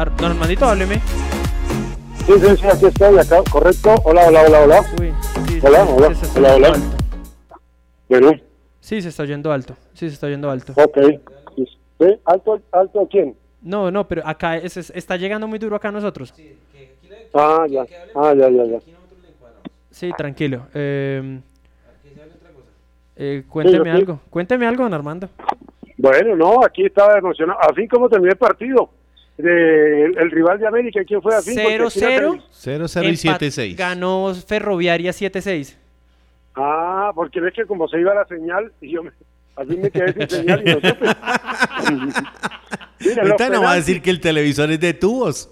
Ar- Don Armandito, hábleme. Sí, sí, sí, aquí estoy, acá, correcto. Hola, hola, hola, hola. Uy, sí, Hola, sí, hola, sí, se hola, hola. Bueno, Sí, se está oyendo alto. Sí, se está oyendo alto. ok. ¿Sí? ¿Alto, alto quién? No, no, pero acá es- es- está llegando muy duro acá a nosotros. Ah, ya. Ah, ya, ya, ya. Sí, tranquilo. Eh, eh, cuénteme Sí, sí. algo. Cuénteme algo, don Armando. Bueno, no, aquí estaba emocionado. Así como terminó el partido. De, el, rival de América, ¿quién fue así? Porque aquí la 0-0. tele- 0-0 y Empat- 7-6. Ganó Ferroviaria 7-6. Ah, porque ves que como se iba la señal, y yo me, así me quedé sin señal y no supe. Mira, Ahorita no va a decir que el televisor es de tubos.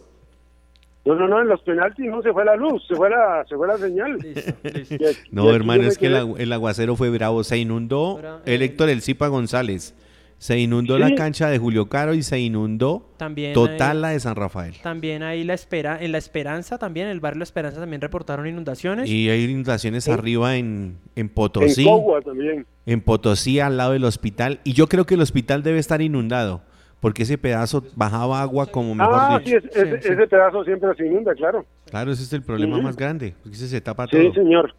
No, no, no, en los penaltis no se fue la luz, se fue la, se fue la señal. Listo, listo. Y y No, aquí hermano, es que el, el aguacero fue bravo. Se inundó el eh, Héctor El Zipa González. Se inundó Sí. la cancha de Julio Caro y se inundó También total hay- la de San Rafael. También ahí la espera, en la Esperanza también, en el barrio La Esperanza también reportaron inundaciones. Y hay inundaciones En- arriba en, en En Potosí. Cogua también. En Potosí, al lado del hospital. Y yo creo que el hospital debe estar inundado. Porque ese pedazo bajaba agua como mejor Ah, sí, dicho. es- ese, Sí, sí. ese pedazo siempre se inunda, claro. Claro, ese es el problema más grande. Porque ese se tapa Sí, todo. señor.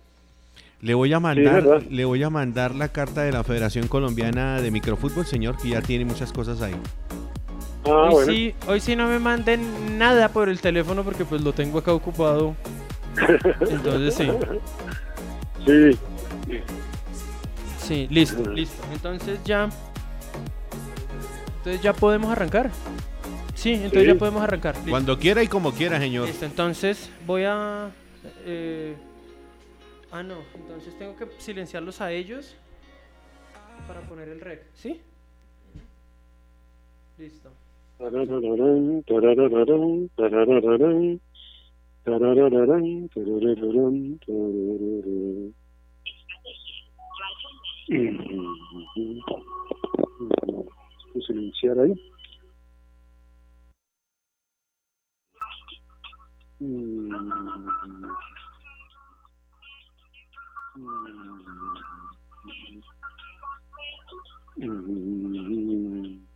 Le voy a mandar, le voy a mandar la carta de la Federación Colombiana de Microfútbol, señor, que ya tiene muchas cosas ahí. Ah, hoy, bueno. sí, hoy sí no me manden nada por el teléfono porque pues lo tengo acá ocupado. Entonces sí, Sí. sí, listo, listo. Entonces ya, entonces ya podemos arrancar. Sí, entonces Sí. ya podemos arrancar. Listo. Cuando quiera y como quiera, señor. Listo, entonces voy a... eh, ah, no, entonces tengo que silenciarlos a ellos para poner el rec, ¿sí? Listo. Tararararán, tararararán, tararararán, Mm-hmm. Mm-hmm.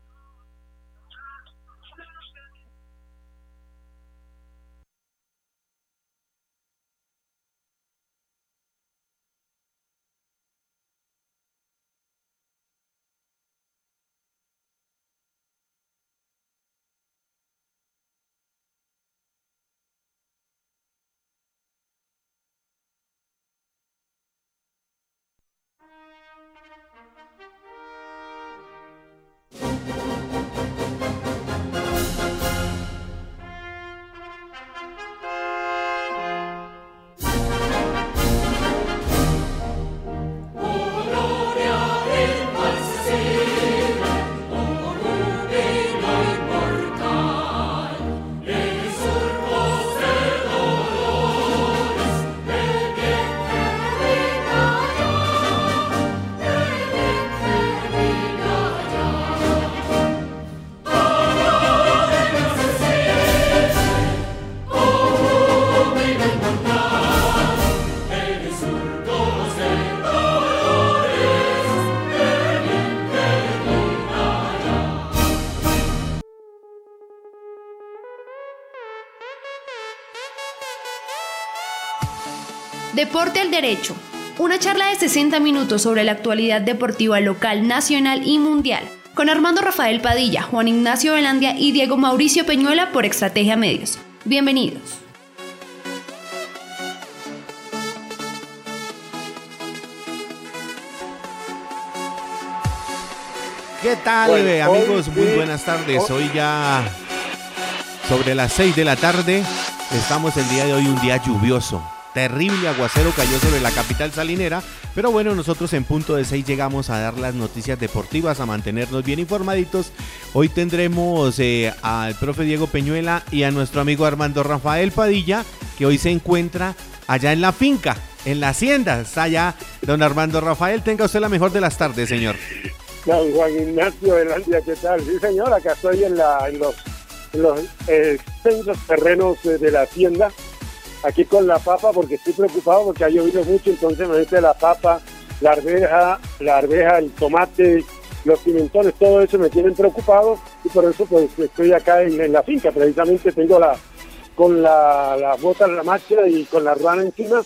Deporte al Derecho. Una charla de 60 minutos sobre la actualidad deportiva local, nacional y mundial. Con Armando Rafael Padilla, Juan Ignacio Velandia y Diego Mauricio Peñuela por Estrategia Medios. Bienvenidos. ¿Qué tal, Bueno, eh, amigos? Muy buenas tardes. Hoy- Hoy ya sobre las 6 de la tarde. Estamos el día de hoy un día lluvioso. Terrible aguacero cayó sobre la capital salinera, pero bueno, nosotros en punto de 6 llegamos a dar las noticias deportivas, a mantenernos bien informaditos. Hoy tendremos eh, al profe Diego Peñuela y a nuestro amigo Armando Rafael Padilla, que hoy se encuentra allá en la finca, en la hacienda. Está allá don Armando Rafael. Tenga usted la mejor de las tardes, señor. Don Juan Ignacio Velandia, ¿qué tal? Sí, señor, acá estoy en, los, en los extensos terrenos eh, de la hacienda, aquí con la papa, porque estoy preocupado porque ha llovido mucho, entonces me mete la papa, la arveja, la arveja, el tomate, los pimentones, todo eso me tienen preocupado y por eso pues estoy acá en, la finca, precisamente tengo la con la, la bota en la marcha y con la ruana encima,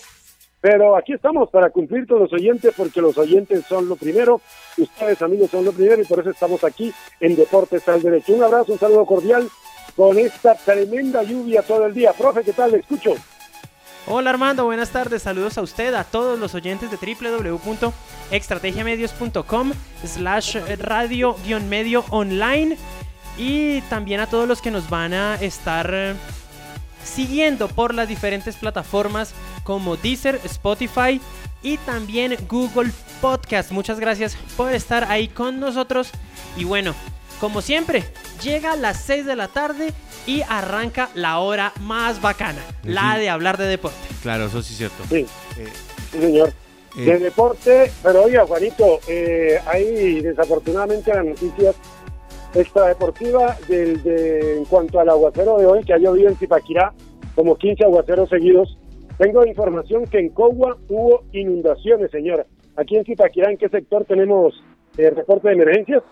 pero aquí estamos para cumplir con los oyentes porque los oyentes son lo primero, ustedes amigos son lo primero y por eso estamos aquí en Deportes al Derecho. Un abrazo, un saludo cordial con esta tremenda lluvia todo el día. Profe, ¿qué tal? Le escucho. Hola Armando, buenas tardes, saludos a usted, a todos los oyentes de www.estrategiamedios.com slash radio-medio online y también a todos los que nos van a estar siguiendo por las diferentes plataformas como Deezer, Spotify y también Google Podcast. Muchas gracias por estar ahí con nosotros y bueno, como siempre, llega a las 6 de la tarde y arranca la hora más bacana, la de hablar de deporte. Claro, eso sí es cierto. Sí, eh, sí señor. Eh. De deporte, pero oiga, Juanito, eh, hay desafortunadamente las noticias extradeportiva del, de, en cuanto al aguacero de hoy, que ha llovido en Zipaquirá, como 15 aguaceros seguidos. Tengo información que en Cogua hubo inundaciones, señora. Aquí en Zipaquirá, ¿en qué sector tenemos el reporte de emergencias?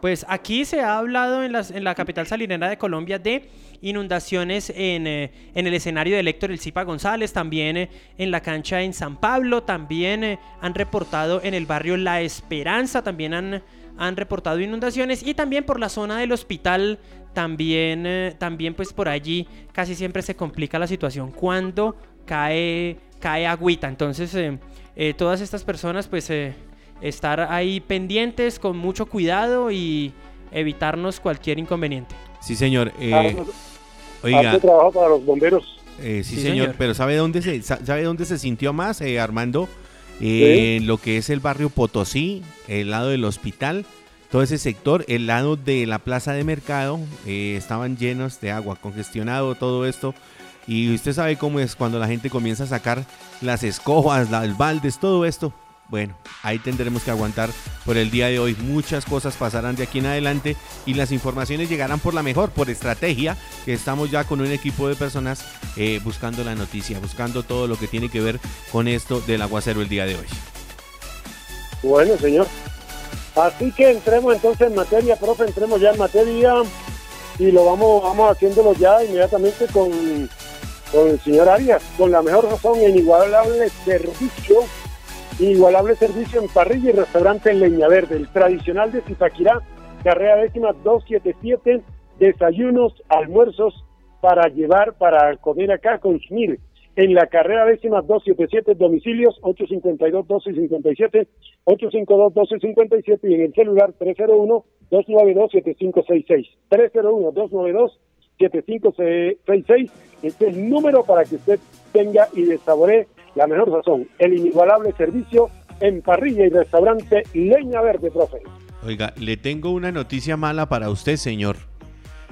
Pues aquí se ha hablado en, en la capital salinera de Colombia de inundaciones en, eh, en el escenario de Héctor El Cipa González, también eh, en la cancha en San Pablo, también eh, han reportado en el barrio La Esperanza, también han, han reportado inundaciones y también por la zona del hospital, también, también pues por allí casi siempre se complica la situación cuando cae, cae agüita. Entonces todas estas personas pues estar ahí pendientes con mucho cuidado y evitarnos cualquier inconveniente. Sí, señor. Eh, oiga. trabajo para los bomberos. Eh, sí, señor, pero ¿sabe dónde se, sabe dónde se sintió más, eh, Armando? Eh, lo que es el barrio Potosí, el lado del hospital, todo ese sector, el lado de la plaza de mercado, estaban llenos de agua, congestionado todo esto. Y usted sabe cómo es cuando la gente comienza a sacar las escobas, las baldes, todo esto bueno, ahí tendremos que aguantar por el día de hoy. Muchas cosas pasarán de aquí en adelante y las informaciones llegarán por la mejor, por estrategia, que estamos ya con un equipo de personas eh, buscando la noticia, buscando todo lo que tiene que ver con esto del aguacero el día de hoy. Bueno, señor. Así que entremos entonces en materia, profe, entremos ya en materia y lo vamos, vamos haciéndolo ya inmediatamente con, con el señor Arias, con la mejor razón en inigualable servicio Inigualable servicio en parrilla y restaurante en Leña Verde, el tradicional de Zipaquirá, carrera décima 277, desayunos, almuerzos para llevar, para comer acá, consumir. En la carrera décima 277, domicilios 852-1257, 852-1257 y en el celular 301-292-7566. 301-292-7566 es el número para que usted tenga y desaboree la mejor razón, el inigualable servicio en parrilla y restaurante Leña Verde, profe. Oiga, le tengo una noticia mala para usted, señor.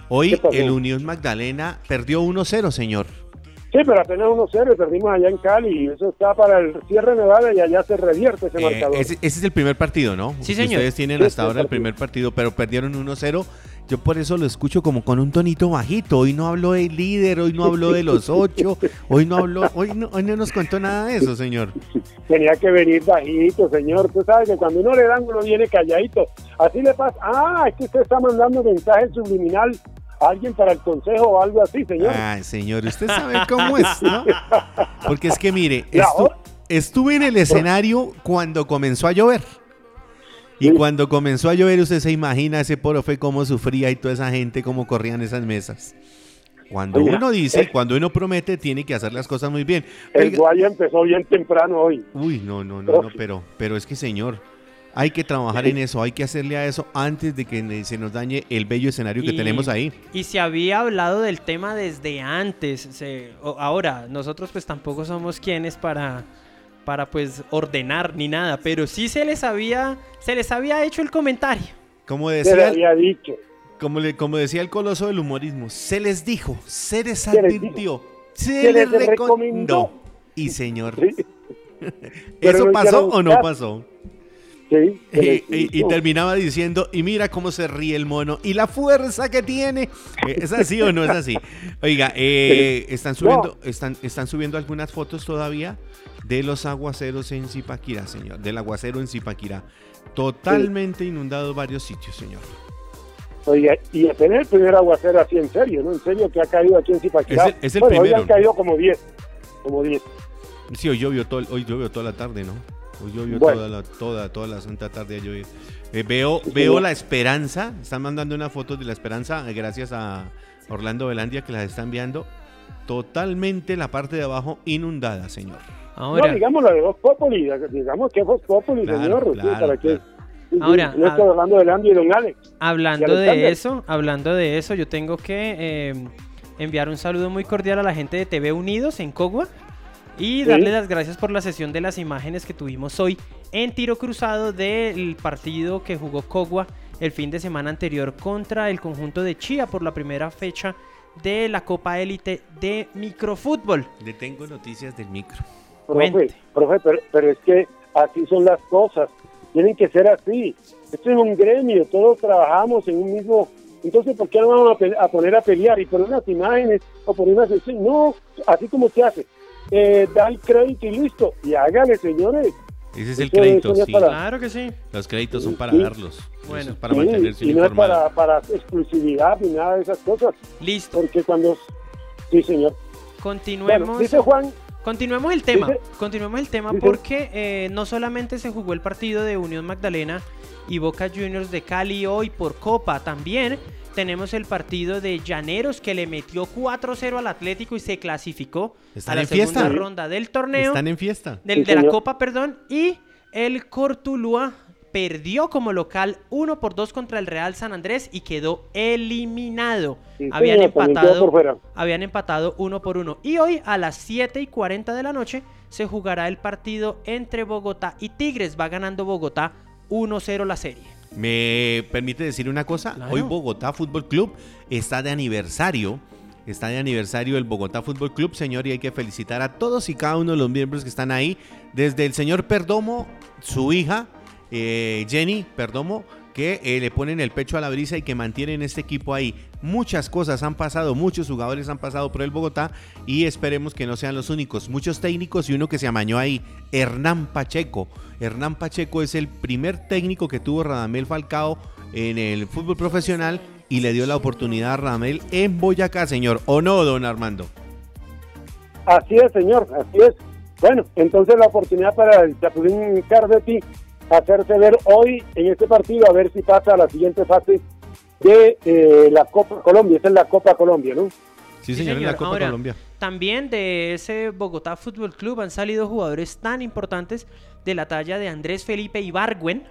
Hoy el Unión Magdalena perdió 1-0, señor. Sí, pero apenas 1-0 y perdimos allá en Cali. Y eso está para el cierre de Nevada y allá se revierte ese eh, marcador. Ese, es el primer partido, ¿no? Sí, señor. Ustedes tienen hasta ahora el primer partido, pero perdieron 1-0 yo por eso lo escucho como con un tonito bajito. Hoy no habló del líder, hoy no habló de los ocho, hoy no habló, hoy no, hoy no nos contó nada de eso, señor. Tenía que venir bajito, señor. Usted sabe que cuando uno le dan, uno viene calladito. Así le pasa. Ah, es que usted está mandando mensaje subliminal a alguien para el consejo o algo así, señor. Ay, señor, usted sabe cómo es, ¿no? Porque es que mire, estuve en el escenario cuando comenzó a llover. Y cuando comenzó a llover, usted se imagina ese profe cómo sufría y toda esa gente cómo corrían esas mesas. Cuando uno dice, eh, cuando uno promete, tiene que hacer las cosas muy bien. el Guaya empezó bien temprano hoy. Uy, no, no, no, no, pero, pero es que señor, hay que trabajar en eso, hay que hacerle a eso antes de que se nos dañe el bello escenario que tenemos ahí. Y se había hablado del tema desde antes. ahora, nosotros pues tampoco somos quienes para para pues ordenar ni nada, pero sí se les había se les había hecho el comentario. Como decía, se les había dicho. Como, le, como decía el coloso del humorismo, se les dijo, se les advirtió, se, les, recomendó. Y señor, ¿eso pasó o no pasó? Sí, y, terminaba diciendo, y mira cómo se ríe el mono, y la fuerza que tiene. ¿Es así o no es así? Oiga, eh, ¿están, subiendo, están, ¿están subiendo algunas fotos todavía de los aguaceros en Zipaquirá, señor. Del aguacero en Zipaquirá. Totalmente inundado varios sitios, señor. Oye, y apenas el primer aguacero así en serio, ¿no? En serio que ha caído aquí en Zipaquirá. Es el- es el bueno, hoy primero. han caído como 10. Como 10. Sí, hoy llovió, todo, hoy llovió toda la tarde, ¿no? Hoy llovió Bueno. toda, la, toda, toda la santa tarde. ha llovido. Eh, veo, Sí, veo la esperanza. Están mandando una foto de la esperanza, eh, gracias a Orlando Velandia que las está enviando. Totalmente la parte de abajo inundada, señor. Ahora, No, digamos la de Voz Populi, digamos que es Voz Populi, Claro, señor. sí, claro, para que, claro. sí, sí, Ahora, no estoy hablando de Andy y Don Alex. hablando de eso, hablando de eso, yo tengo que eh, enviar un saludo muy cordial a la gente de TV Unidos en Cogua y Sí. darle las gracias por la sesión de las imágenes que tuvimos hoy en tiro cruzado del partido que jugó Cogua el fin de semana anterior contra el conjunto de Chía por la primera fecha de la Copa Élite de Microfútbol. Le tengo noticias del micro. Profe, pero, pero es que así son las cosas. Tienen que ser así. Esto es un gremio, todos trabajamos en un mismo... Entonces, ¿por qué no vamos a, poner a pelear y poner unas imágenes o poner una sesión? No, así como se hace. Eh, da el crédito y listo. Y hágale, señores. Ese es el Eso- crédito, sí. para- Claro que sí. Los créditos son para Sí. darlos. Bueno. Es para Sí, mantenerse y no es para exclusividad ni nada de esas cosas. Listo. Porque cuando... Sí, señor. Continuemos. Bueno, dice Juan, Continuemos el tema, Dice- continuemos el tema dice- porque eh, no solamente se jugó el partido de Unión Magdalena y Boca Juniors de Cali hoy por Copa, también tenemos el partido de Llaneros que le metió 4-0 al Atlético y se clasificó ¿Están a la en fiesta? segunda ronda del torneo, Están en fiesta. del- de la. Copa, perdón, y el Cortulúa perdió como local 1 por 2 contra el Real San Andrés y quedó eliminado. Sí, Habían señor, empatado por fuera. habían empatado uno por uno. Y hoy a las 7 y 40 de la noche se jugará el partido entre Bogotá y Tigres. Va ganando Bogotá 1-0 la serie. ¿Me permite decir una cosa? Claro. Hoy Bogotá Fútbol Club está de aniversario. Está de aniversario el Bogotá Fútbol Club, señor, y hay que felicitar a todos y cada uno de los miembros que están ahí. Desde el señor Perdomo, su hija, eh, Jenny Perdomo, que eh, le ponen el pecho a la brisa y que mantienen este equipo ahí. Muchas cosas han pasado, muchos jugadores han pasado por el Bogotá y esperemos que no sean los únicos. Muchos técnicos y uno que se amañó ahí, Hernán Pacheco. Hernán Pacheco es el primer técnico que tuvo Radamel Falcao en el fútbol profesional y le dio la oportunidad a Radamel en Boyacá, señor. ¿O no, don Armando? Así es, señor, así es. Bueno, entonces la oportunidad para el Chapulín Cardetti hacerse ver hoy en este partido, a ver si pasa a la siguiente fase de eh, la Copa Colombia. Esa es la Copa Colombia, ¿no? Sí, Sí, señor, en la. Copa Ahora, Colombia. También de ese Bogotá Fútbol Club han salido jugadores tan importantes de la talla de Andrés Felipe Ibargüen.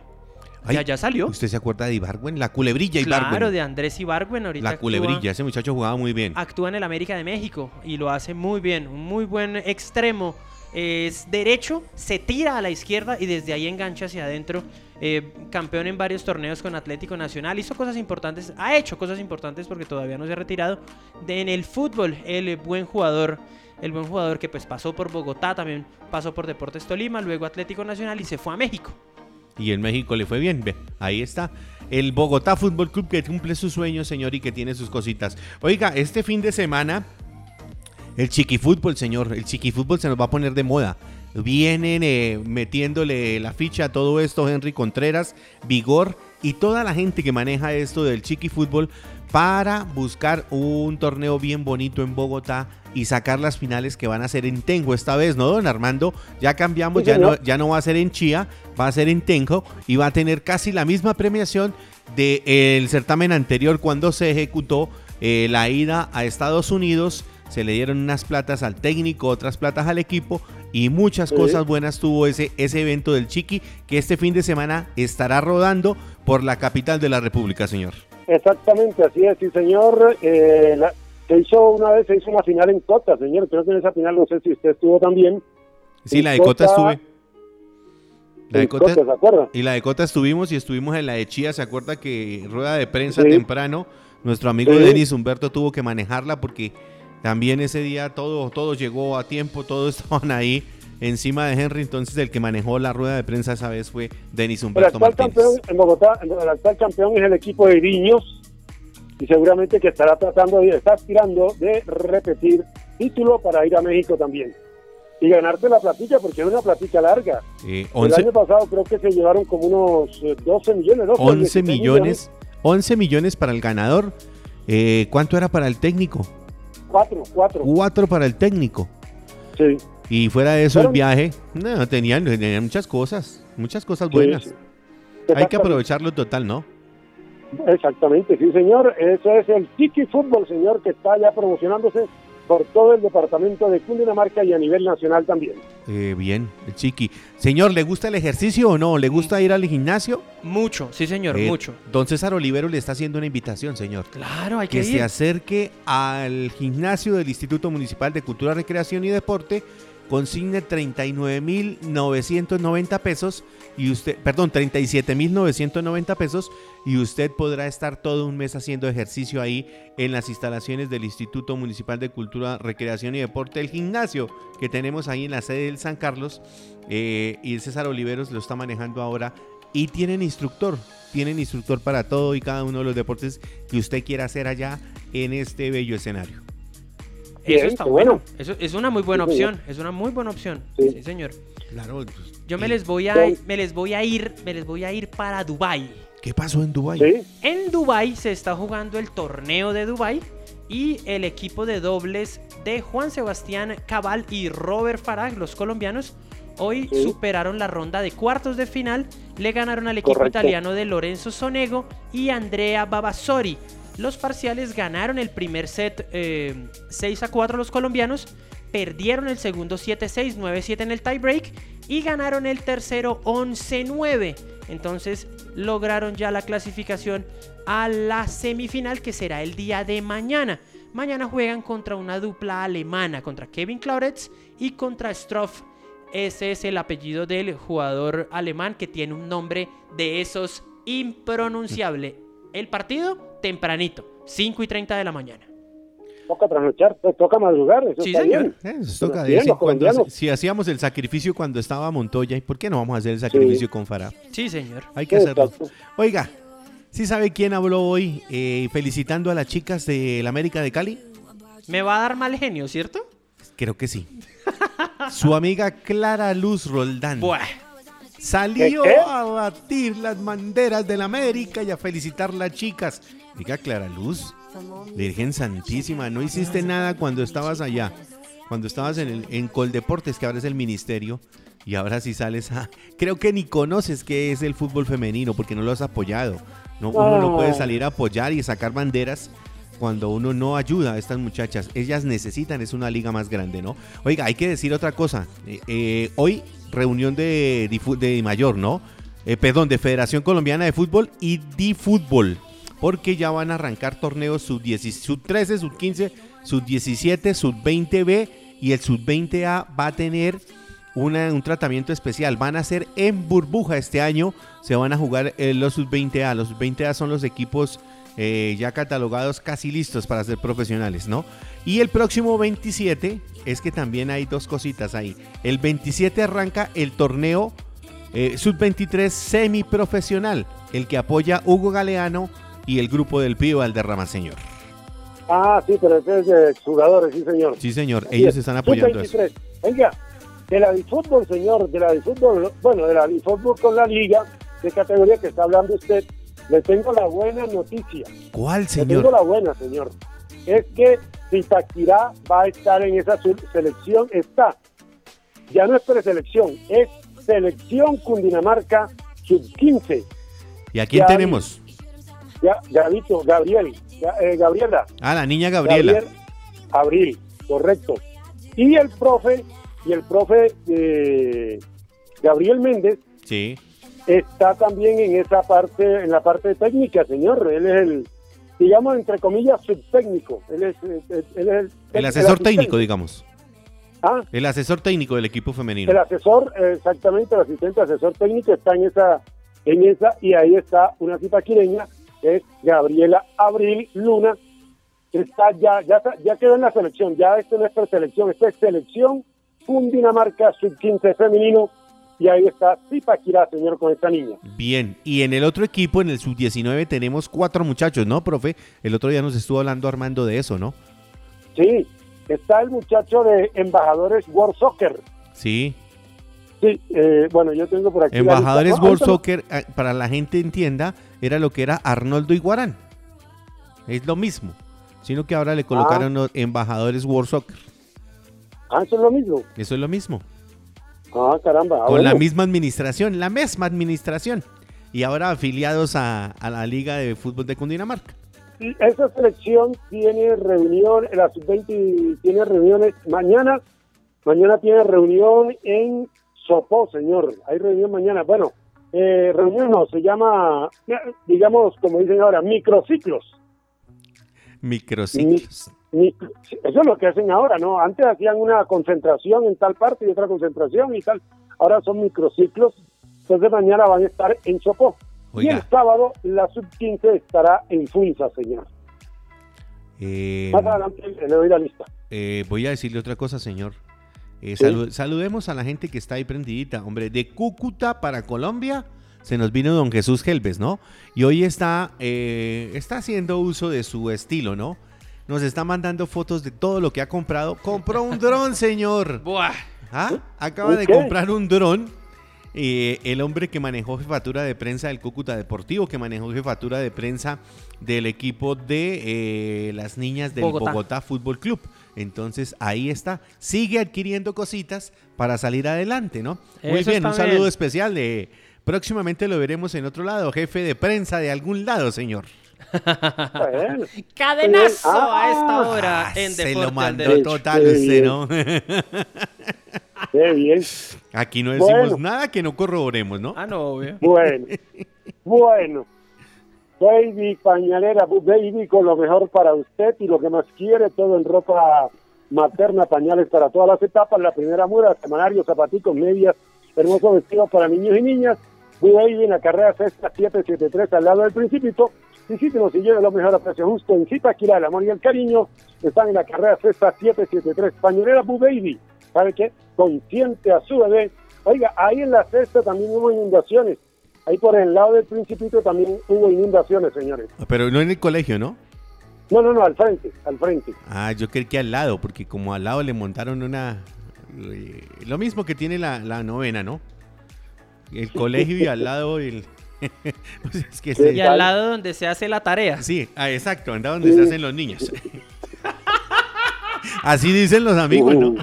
Ay, ya, ya salió. ¿Usted se acuerda de Ibargüen? La culebrilla Ibargüen. Claro, de Andrés Ibargüen. Ahorita La actúa- culebrilla, ese muchacho jugaba muy bien. actúa en el América de México y lo hace muy bien, un muy buen extremo. Es derecho, se tira a la izquierda y desde ahí engancha hacia adentro. Eh, campeón en varios torneos con Atlético Nacional, hizo cosas importantes, ha hecho cosas importantes porque todavía no se ha retirado. De, en el fútbol, el buen jugador, el buen jugador que pues pasó por Bogotá, también pasó por Deportes Tolima, luego Atlético Nacional y se fue a México. Y en México le fue bien. Ve, ahí está. El Bogotá Fútbol Club que cumple sus sueños, señor, y que tiene sus cositas. Oiga, este fin de semana, el chiquifútbol, señor, el chiquifútbol se nos va a poner de moda. Vienen eh, metiéndole la ficha a todo esto, Henry Contreras, Vigor y toda la gente que maneja esto del chiquifútbol para buscar un torneo bien bonito en Bogotá y sacar las finales que van a ser en Tengo esta vez, ¿no, don Armando? Ya cambiamos, Sí, ya no, señor. ya no va a ser en Chía, va a ser en Tenjo y va a tener casi la misma premiación del certamen anterior cuando se ejecutó eh, la ida a Estados Unidos. Se le dieron unas platas al técnico, otras platas al equipo y muchas Sí. cosas buenas tuvo ese, ese evento del Chiqui que este fin de semana estará rodando por la capital de la República, señor. Exactamente, así es, sí, señor. Eh, la- se hizo una vez, se hizo una final en Cota, señor. Creo que en esa final, no sé si usted estuvo también. Sí, En la de Cota Cota- estuve. La de Cota, Cota, ¿se acuerda? y la de Cota estuvimos y estuvimos en la de Chía. ¿Se acuerda que rueda de prensa Sí. temprano? Nuestro amigo. Denis Humberto tuvo que manejarla porque también ese día todo, todo llegó a tiempo, todos estaban ahí encima de Henry. Entonces el que manejó la rueda de prensa esa vez fue Denis El Humberto actual Martínez. campeón en Bogotá, el actual campeón es el equipo de Iriños y seguramente que estará tratando, de, está aspirando de repetir título para ir a México también. y ganarte la platilla, porque es una platilla larga. Eh, El 11, año pasado creo que se llevaron como unos eh, 12 millones, ¿no? 11 16 millones, 11 millones para el ganador. Eh, ¿Cuánto era para el técnico? Cuatro, cuatro. 4 para el técnico. Sí. Y fuera de eso, el viaje, no, tenían, tenían muchas cosas, muchas cosas buenas. sí. Hay que aprovecharlo total, ¿no? Exactamente, sí, señor. Eso es el Tiki Fútbol, señor, que está ya promocionándose por todo el departamento de Cundinamarca y a nivel nacional también. Eh, bien, el chiqui. Señor, ¿le gusta el ejercicio o no? ¿Le gusta ir al gimnasio? Mucho, sí señor, Eh, mucho. Don César Olivero le está haciendo una invitación, señor. Claro, hay que, Que se acerque al gimnasio del Instituto Municipal de Cultura, Recreación y Deporte, consigne 39.990 pesos y usted, perdón, 37.990 pesos y usted podrá estar todo un mes haciendo ejercicio ahí en las instalaciones del Instituto Municipal de Cultura, Recreación y Deporte, el gimnasio que tenemos ahí en la sede del San Carlos eh, y el César Oliveros lo está manejando ahora y tienen instructor, tienen instructor para todo y cada uno de los deportes que usted quiera hacer allá en este bello escenario. Eso Bien, está qué bueno. bueno. Eso es una muy buena Sí, señor. opción. Es una muy buena opción. Sí. Sí, señor. Claro. Yo me ¿y les voy a me les voy a ir, me les voy a ir para Dubai. ¿Qué pasó en Dubái? Sí, En Dubai se está jugando el torneo de Dubai y el equipo de dobles de Juan Sebastián Cabal y Robert Farag, los colombianos, hoy Sí. superaron la ronda de cuartos de final, le ganaron al equipo Correcto. italiano de Lorenzo Sonego y Andrea Babassori. Los parciales ganaron el primer set eh, 6 a 4 los colombianos, perdieron el segundo 7-6, 9-7 en el tiebreak y ganaron el tercero 11-9. Entonces lograron ya la clasificación a la semifinal que será el día de mañana. Mañana juegan contra una dupla alemana, contra Kevin Klauretz y contra Stroff. Ese es el apellido del jugador alemán que tiene un nombre de esos impronunciable. El partido tempranito, 5 y 30 de la mañana. Toca trasnochar, pues, toca madrugar, eso Sí, está señor. bien. Eh, eso toca de Bien, cuando. Si hacíamos el sacrificio cuando estaba Montoya, ¿y por qué no vamos a hacer el sacrificio con Farah? Sí, señor. Hay que hacerlo. Exacto. Oiga, ¿sí sabe quién habló hoy eh, felicitando a las chicas del América de Cali? Me va a dar mal genio, ¿cierto? Creo que sí. Su amiga Clara Luz Roldán. Buah. Salió ¿Qué, qué? a batir las banderas del América y a felicitar las chicas. Diga, Clara Luz, Virgen Santísima, no hiciste nada cuando estabas allá, cuando estabas en, el, en Coldeportes, que ahora es el ministerio, y ahora sí sales a... Creo que ni conoces qué es el fútbol femenino, porque no lo has apoyado. No, uno no puede salir a apoyar y sacar banderas cuando uno no ayuda a estas muchachas. Ellas necesitan, es una liga más grande, ¿no? Oiga, hay que decir otra cosa. Eh, eh, hoy reunión de, de mayor, ¿no? Eh, perdón, de Federación Colombiana de Fútbol y Difútbol. Porque ya van a arrancar torneos sub-10 sub-13, sub-15, sub-17, sub-20B y el sub-20A va a tener un tratamiento especial. Van a ser en burbuja este año. Se van a jugar eh, los sub-20A. Los sub-20A son los equipos eh, ya catalogados casi listos para ser profesionales, ¿no? Y el próximo 27 es que también hay dos cositas ahí. El 27 arranca el torneo eh, sub-23 semiprofesional, el que apoya Hugo Galeano y el grupo del Pío Valderrama, señor. Ah, sí, pero ese es de jugadores, sí, señor. Sí, señor, ellos es. están apoyando eso. Sub-23. Oiga, de la fútbol, señor, de la fútbol, bueno, de la fútbol con la liga, de categoría que está hablando usted, le tengo la buena noticia. ¿Cuál, Le tengo señor? la buena, señor. Es que Zipaquirá va a estar en esa selección, está. Ya no es preselección, es selección Cundinamarca sub-15. ¿Y a quién Ya, tenemos? Ya, Gabito, Gabriel, eh, Gabriela. Ah, la niña Gabriela. Gabriel Abril, correcto. Y el profe, y el profe eh, Gabriel Méndez Sí. está también en esa parte, en la parte técnica, señor. Él es el, digamos, entre comillas, subtécnico. Él es, eh, él es el, El asesor técnico, digamos. Ah, El asesor técnico del equipo femenino. el asesor, eh, exactamente, el asistente asesor técnico está en esa, en esa, y ahí está una zipaquireña, que es Gabriela Abril Luna, que está ya, ya, ya quedó en la selección, ya esto no es preselección, esto es selección Cundinamarca sub-15 femenino, y ahí está Zipaquirá, señor, con esta niña. Bien, y en el otro equipo, en el sub-19, tenemos cuatro muchachos, ¿no, profe? El otro día nos estuvo hablando Armando de eso, ¿no? Sí, está el muchacho de Embajadores World Soccer. Sí. Sí, eh, bueno, yo tengo por aquí. Embajadores World Soccer, eh, para la gente entienda, era lo que era Arnoldo Iguarán. Es lo mismo. Sino que ahora le colocaron los embajadores World Soccer. Ah, eso es lo mismo. Eso es lo mismo. Ah, caramba. ah, Con la misma administración, la misma administración. Y ahora afiliados a, a la Liga de Fútbol de Cundinamarca. Y Esa selección tiene reunión, la sub-20 tiene reuniones mañana. Mañana tiene reunión en Sopó, señor. Hay reunión mañana. Bueno, eh, reunión no, se llama, digamos, como dicen ahora, microciclos. Microciclos. Micro- Eso es lo que hacen ahora, ¿no? Antes hacían una concentración en tal parte y otra concentración y tal. Ahora son microciclos. Entonces mañana van a estar en Sopó. Y el sábado la sub-15 estará en Funza, señor. Eh, Más adelante le doy la lista. eh, voy a decirle otra cosa, señor. Eh, salu- saludemos a la gente que está ahí prendidita. Hombre, de Cúcuta para Colombia se nos vino don Jesús Gelbes, ¿no? Y hoy está, eh, está haciendo uso de su estilo, ¿no? Nos está mandando fotos de todo lo que ha comprado. Compró un dron, señor. Buah. ¿Ah? Acaba de comprar un dron. eh, el hombre que manejó jefatura de prensa del Cúcuta Deportivo, que manejó jefatura de prensa del equipo de eh, las niñas del Bogotá. Bogotá. Fútbol Club. Entonces ahí está, sigue adquiriendo cositas para salir adelante, ¿no? Muy Eso bien, un saludo bien. especial de próximamente lo veremos en otro lado, jefe de prensa de algún lado, señor. Bueno, Cadenazo Ah, a esta hora Ah, en se Deporte lo al mandó total Qué usted, bien. ¿no? qué bien. Aquí no decimos Bueno. nada que no corroboremos, ¿no? Ah, no, obvio. Bueno, bueno. Baby pañalera, baby con lo mejor para usted y lo que más quiere, todo en ropa materna, pañales para todas las etapas. La primera muda, semanario, zapaticos, medias, hermosos vestidos para niños y niñas. Baby en la carrera sexta 773 al lado del Principito. Visítenos y lleve lo mejor a precio justo en Zipaquirá, el amor y el cariño. Están en la carrera sexta 773. Pañalera Blue Baby. ¿Sabe qué? Consciente a su bebé. Oiga, ahí en la sexta también hubo inundaciones. Ahí por el lado del Principito también hubo inundaciones, señores. Pero no en el colegio, ¿no? No, no, no, al frente, al frente. Ah, yo creí que al lado, porque como al lado le montaron una... eh, Lo mismo que tiene la, la novena, ¿no? El colegio y al lado el... Pues es que Sí. se- Y al lado donde se hace la tarea. Sí, ah, exacto, anda donde se hacen los niños. Así dicen los amigos, ¿no?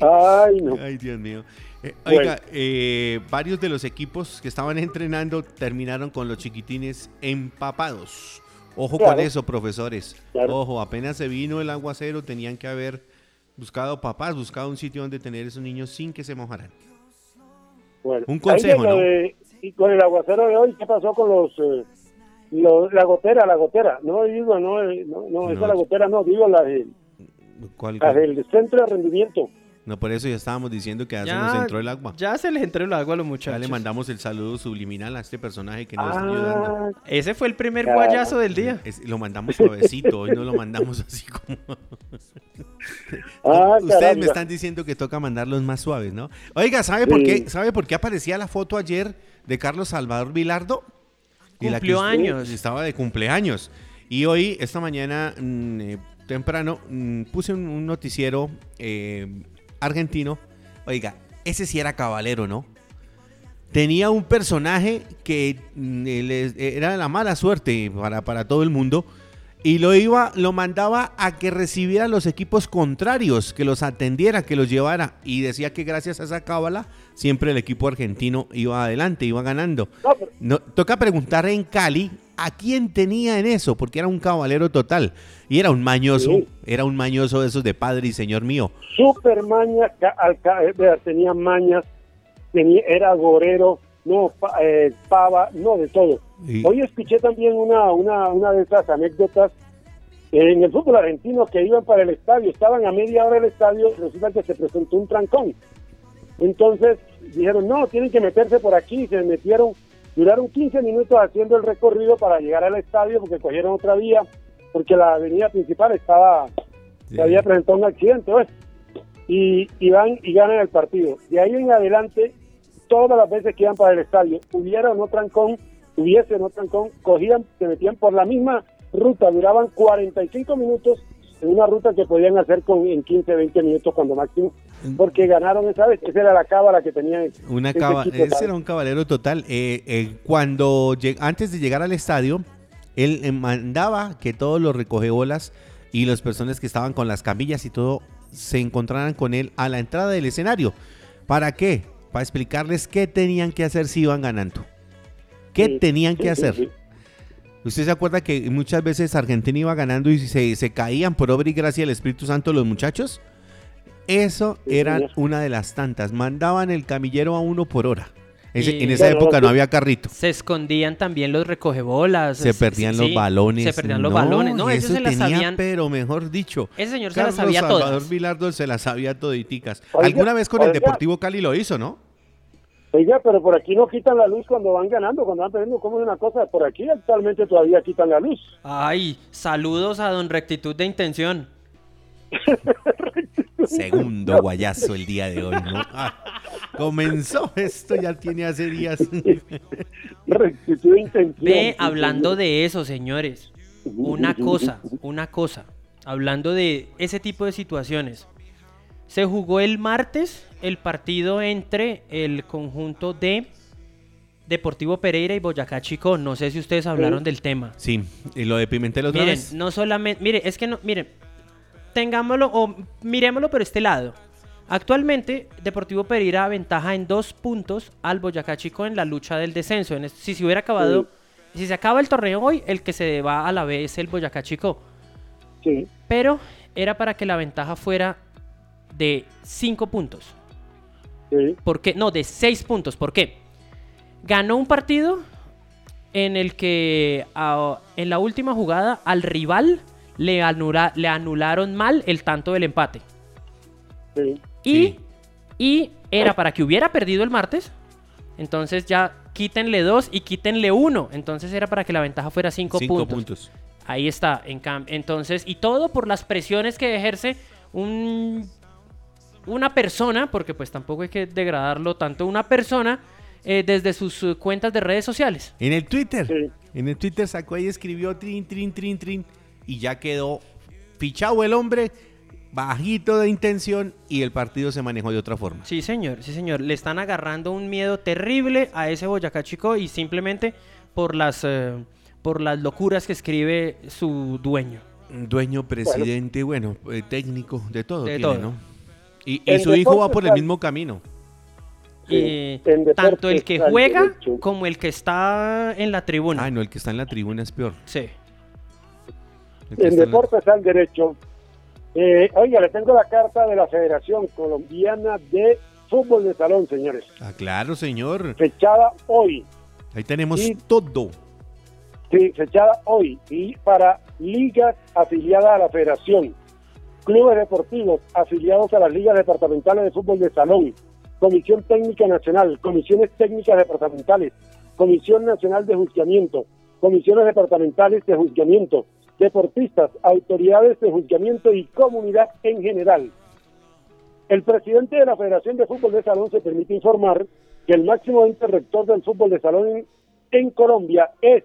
Ay, no. Ay, Dios mío. Eh. Oiga, eh, varios de los equipos que estaban entrenando terminaron con los chiquitines empapados. Ojo Claro. con eso, profesores. Claro. Ojo, apenas se vino el aguacero, tenían que haber buscado papás, buscado un sitio donde tener esos niños sin que se mojaran. Bueno, Un consejo, ¿no? de- y con el aguacero de hoy, ¿qué pasó con los, eh, los- la gotera, la gotera? No digo, no, eh, no, no, esa No. la gotera no, digo la, de, ¿Cuál- la del centro de rendimiento. No, por eso ya estábamos diciendo que ya, se nos entró el agua. ya se les entró el agua a los Ya muchachos. le mandamos el saludo subliminal a este personaje que nos está ayudando. Ah, Ese fue el primer Caramba. guayazo del día. Es- lo mandamos suavecito, hoy no lo mandamos así como... ah, Ustedes caramba. me están diciendo que toca mandarlos más suaves, ¿no? Oiga, ¿sabe por qué? ¿Sabe por qué aparecía la foto ayer de Carlos Salvador Vilardo? Cumplió años. Estaba de cumpleaños. Y hoy, esta mañana, mm, eh, temprano, mm, puse un, un noticiero eh, argentino. Oiga, ese sí era caballero, ¿no? Tenía un personaje que mm, era la mala suerte para, para todo el mundo y lo iba, lo mandaba a que recibiera los equipos contrarios, que los atendiera, que los llevara y decía que gracias a esa cábala siempre el equipo argentino iba adelante, iba ganando. No, toca preguntar en Cali a quién tenía en eso, porque era un caballero total y era un mañoso, Sí. era un mañoso de esos de padre y señor mío. super maña, eh, tenía mañas, tenía, era gorero, no, eh, pava, no, de todo. Y- Hoy escuché también una, una, una de esas anécdotas en el fútbol argentino que iban para el estadio, estaban a media hora del estadio, resulta que se presentó un trancón. Entonces dijeron, no, tienen que meterse por aquí, se metieron, duraron 15 minutos haciendo el recorrido para llegar al estadio porque cogieron otra vía, porque la avenida principal estaba, se había presentado un accidente, pues. y, y van y ganan el partido. De ahí en adelante, todas las veces que iban para el estadio, hubiera o no trancón, hubiese o no trancón, cogían, se metían por la misma ruta, duraban 45 minutos una ruta que podían hacer con en 15, 20 minutos cuando máximo, porque ganaron esa vez. Esa era la cábala que tenían. Una ese caba- equipo, ese era un caballero total. Eh, eh, cuando antes de llegar al estadio, él eh, mandaba que todos los recogebolas y las personas que estaban con las camillas y todo se encontraran con él a la entrada del escenario. ¿Para qué? Para explicarles qué tenían que hacer si iban ganando. ¿Qué Sí, tenían sí, que hacer? sí. ¿Usted se acuerda que muchas veces Argentina iba ganando y se, se caían por obra y gracia del Espíritu Santo los muchachos? Eso Sí, era señor. una de las tantas. Mandaban el camillero a uno por hora. Ese- Y- en esa Bueno, época no, había carrito. Se escondían también los recogebolas. Se perdían los balones. Se perdían los No, balones. No, ellos eso se las tenía, sabían. pero mejor dicho. Ese señor se las sabía Salvador todas. Vilardo se las sabía toditicas. Oiga, Alguna vez con el. Deportivo Cali lo hizo, ¿no? Oiga, pero por aquí no quitan la luz cuando van ganando, cuando van perdiendo. ¿Cómo es una cosa? Por aquí actualmente todavía quitan la luz. Ay, saludos a don Rectitud de Intención. Segundo guayazo el día de hoy, ¿no? Ah, comenzó esto, ya tiene hace días. Rectitud de intención. Ve, hablando de eso, señores. Una cosa, una cosa. Hablando de ese tipo de situaciones. Se jugó el martes el partido entre el conjunto de Deportivo Pereira y Boyacá Chico. No sé si ustedes hablaron Sí. del tema. Sí, y lo de Pimentel otra Miren, vez. no solamente, mire, es que no, miren, tengámoslo o miremoslo por este lado. Actualmente, Deportivo Pereira aventaja en dos puntos al Boyacá Chico en la lucha del descenso. En es- si se hubiera acabado, si se acaba el torneo hoy, el que se va a la B es el Boyacá Chico. Sí, Pero era para que la ventaja fuera de cinco puntos. sí. ¿Por qué? No, de 6 puntos. ¿Por qué? Ganó un partido en el que en la última jugada al rival le, anula- le anularon mal el tanto del empate. sí. Y, Sí. y era para que hubiera perdido el martes. Entonces ya quítenle 2 y quítenle 1. Entonces era para que la ventaja fuera 5 Cinco puntos. puntos. Ahí está, en cam- entonces, y todo por las presiones que ejerce un, una persona, porque pues tampoco hay que degradarlo tanto, una persona eh, desde sus eh, cuentas de redes sociales. En el Twitter. Sí. En el Twitter sacó ahí, escribió trin, trin, trin, trin. Y ya quedó fichado el hombre, bajito de intención. Y el partido se manejó de otra forma. Sí, señor, sí, señor. Le están agarrando un miedo terrible a ese Boyacá Chico y simplemente por las, eh, por las locuras que escribe su dueño. Dueño, presidente, bueno, eh, técnico, de todo. De tiene, todo. ¿no? Y, y su hijo va deportes, por el mismo camino. Sí, Eh, deportes tanto el que juega derecho. como el que está en la tribuna. Ah, no, el que está en la tribuna es peor. Sí. En está en la- deportes al derecho. Eh, oiga, le tengo la carta de la Federación Colombiana de Fútbol de Salón, señores. Ah, claro, señor. Fechada hoy. Ahí tenemos Sí. todo. Sí, fechada hoy. Y para ligas afiliadas a la Federación, clubes deportivos afiliados a las ligas departamentales de fútbol de salón, Comisión Técnica Nacional, comisiones técnicas departamentales, Comisión Nacional de Juzgamiento, comisiones departamentales de juzgamiento, deportistas, autoridades de juzgamiento y comunidad en general. El presidente de la Federación de Fútbol de Salón se permite informar que el máximo ente rector del fútbol de salón en, en Colombia es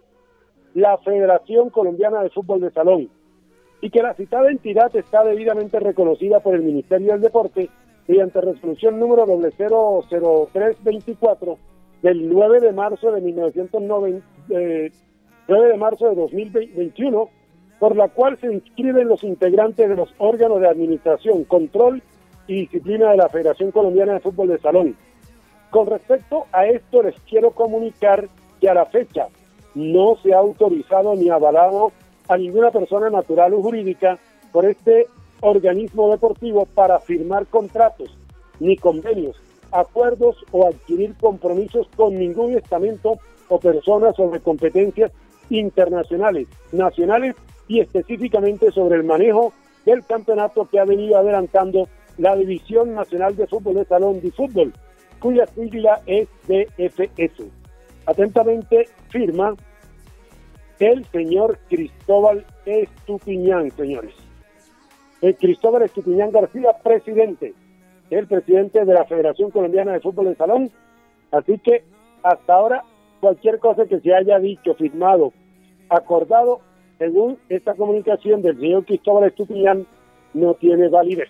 la Federación Colombiana de Fútbol de Salón y que la citada entidad está debidamente reconocida por el Ministerio del Deporte mediante resolución número 00324 del 9 de marzo de 1990, eh, 9 de marzo de 2021, por la cual se inscriben los integrantes de los órganos de administración, control y disciplina de la Federación Colombiana de Fútbol de Salón. Con respecto a esto, les quiero comunicar que a la fecha no se ha autorizado ni avalado a ninguna persona natural o jurídica por este organismo deportivo para firmar contratos, ni convenios, acuerdos o adquirir compromisos con ningún estamento o persona sobre competencias internacionales, nacionales y específicamente sobre el manejo del campeonato que ha venido adelantando la División Nacional de Fútbol de Salón de Fútbol, cuya sigla es DFS. Atentamente firma el señor Cristóbal Estupiñán, señores. El Cristóbal Estupiñán García, presidente, el presidente de la Federación Colombiana de Fútbol de Salón. Así que hasta ahora cualquier cosa que se haya dicho, firmado, acordado, según esta comunicación del señor Cristóbal Estupiñán, no tiene validez.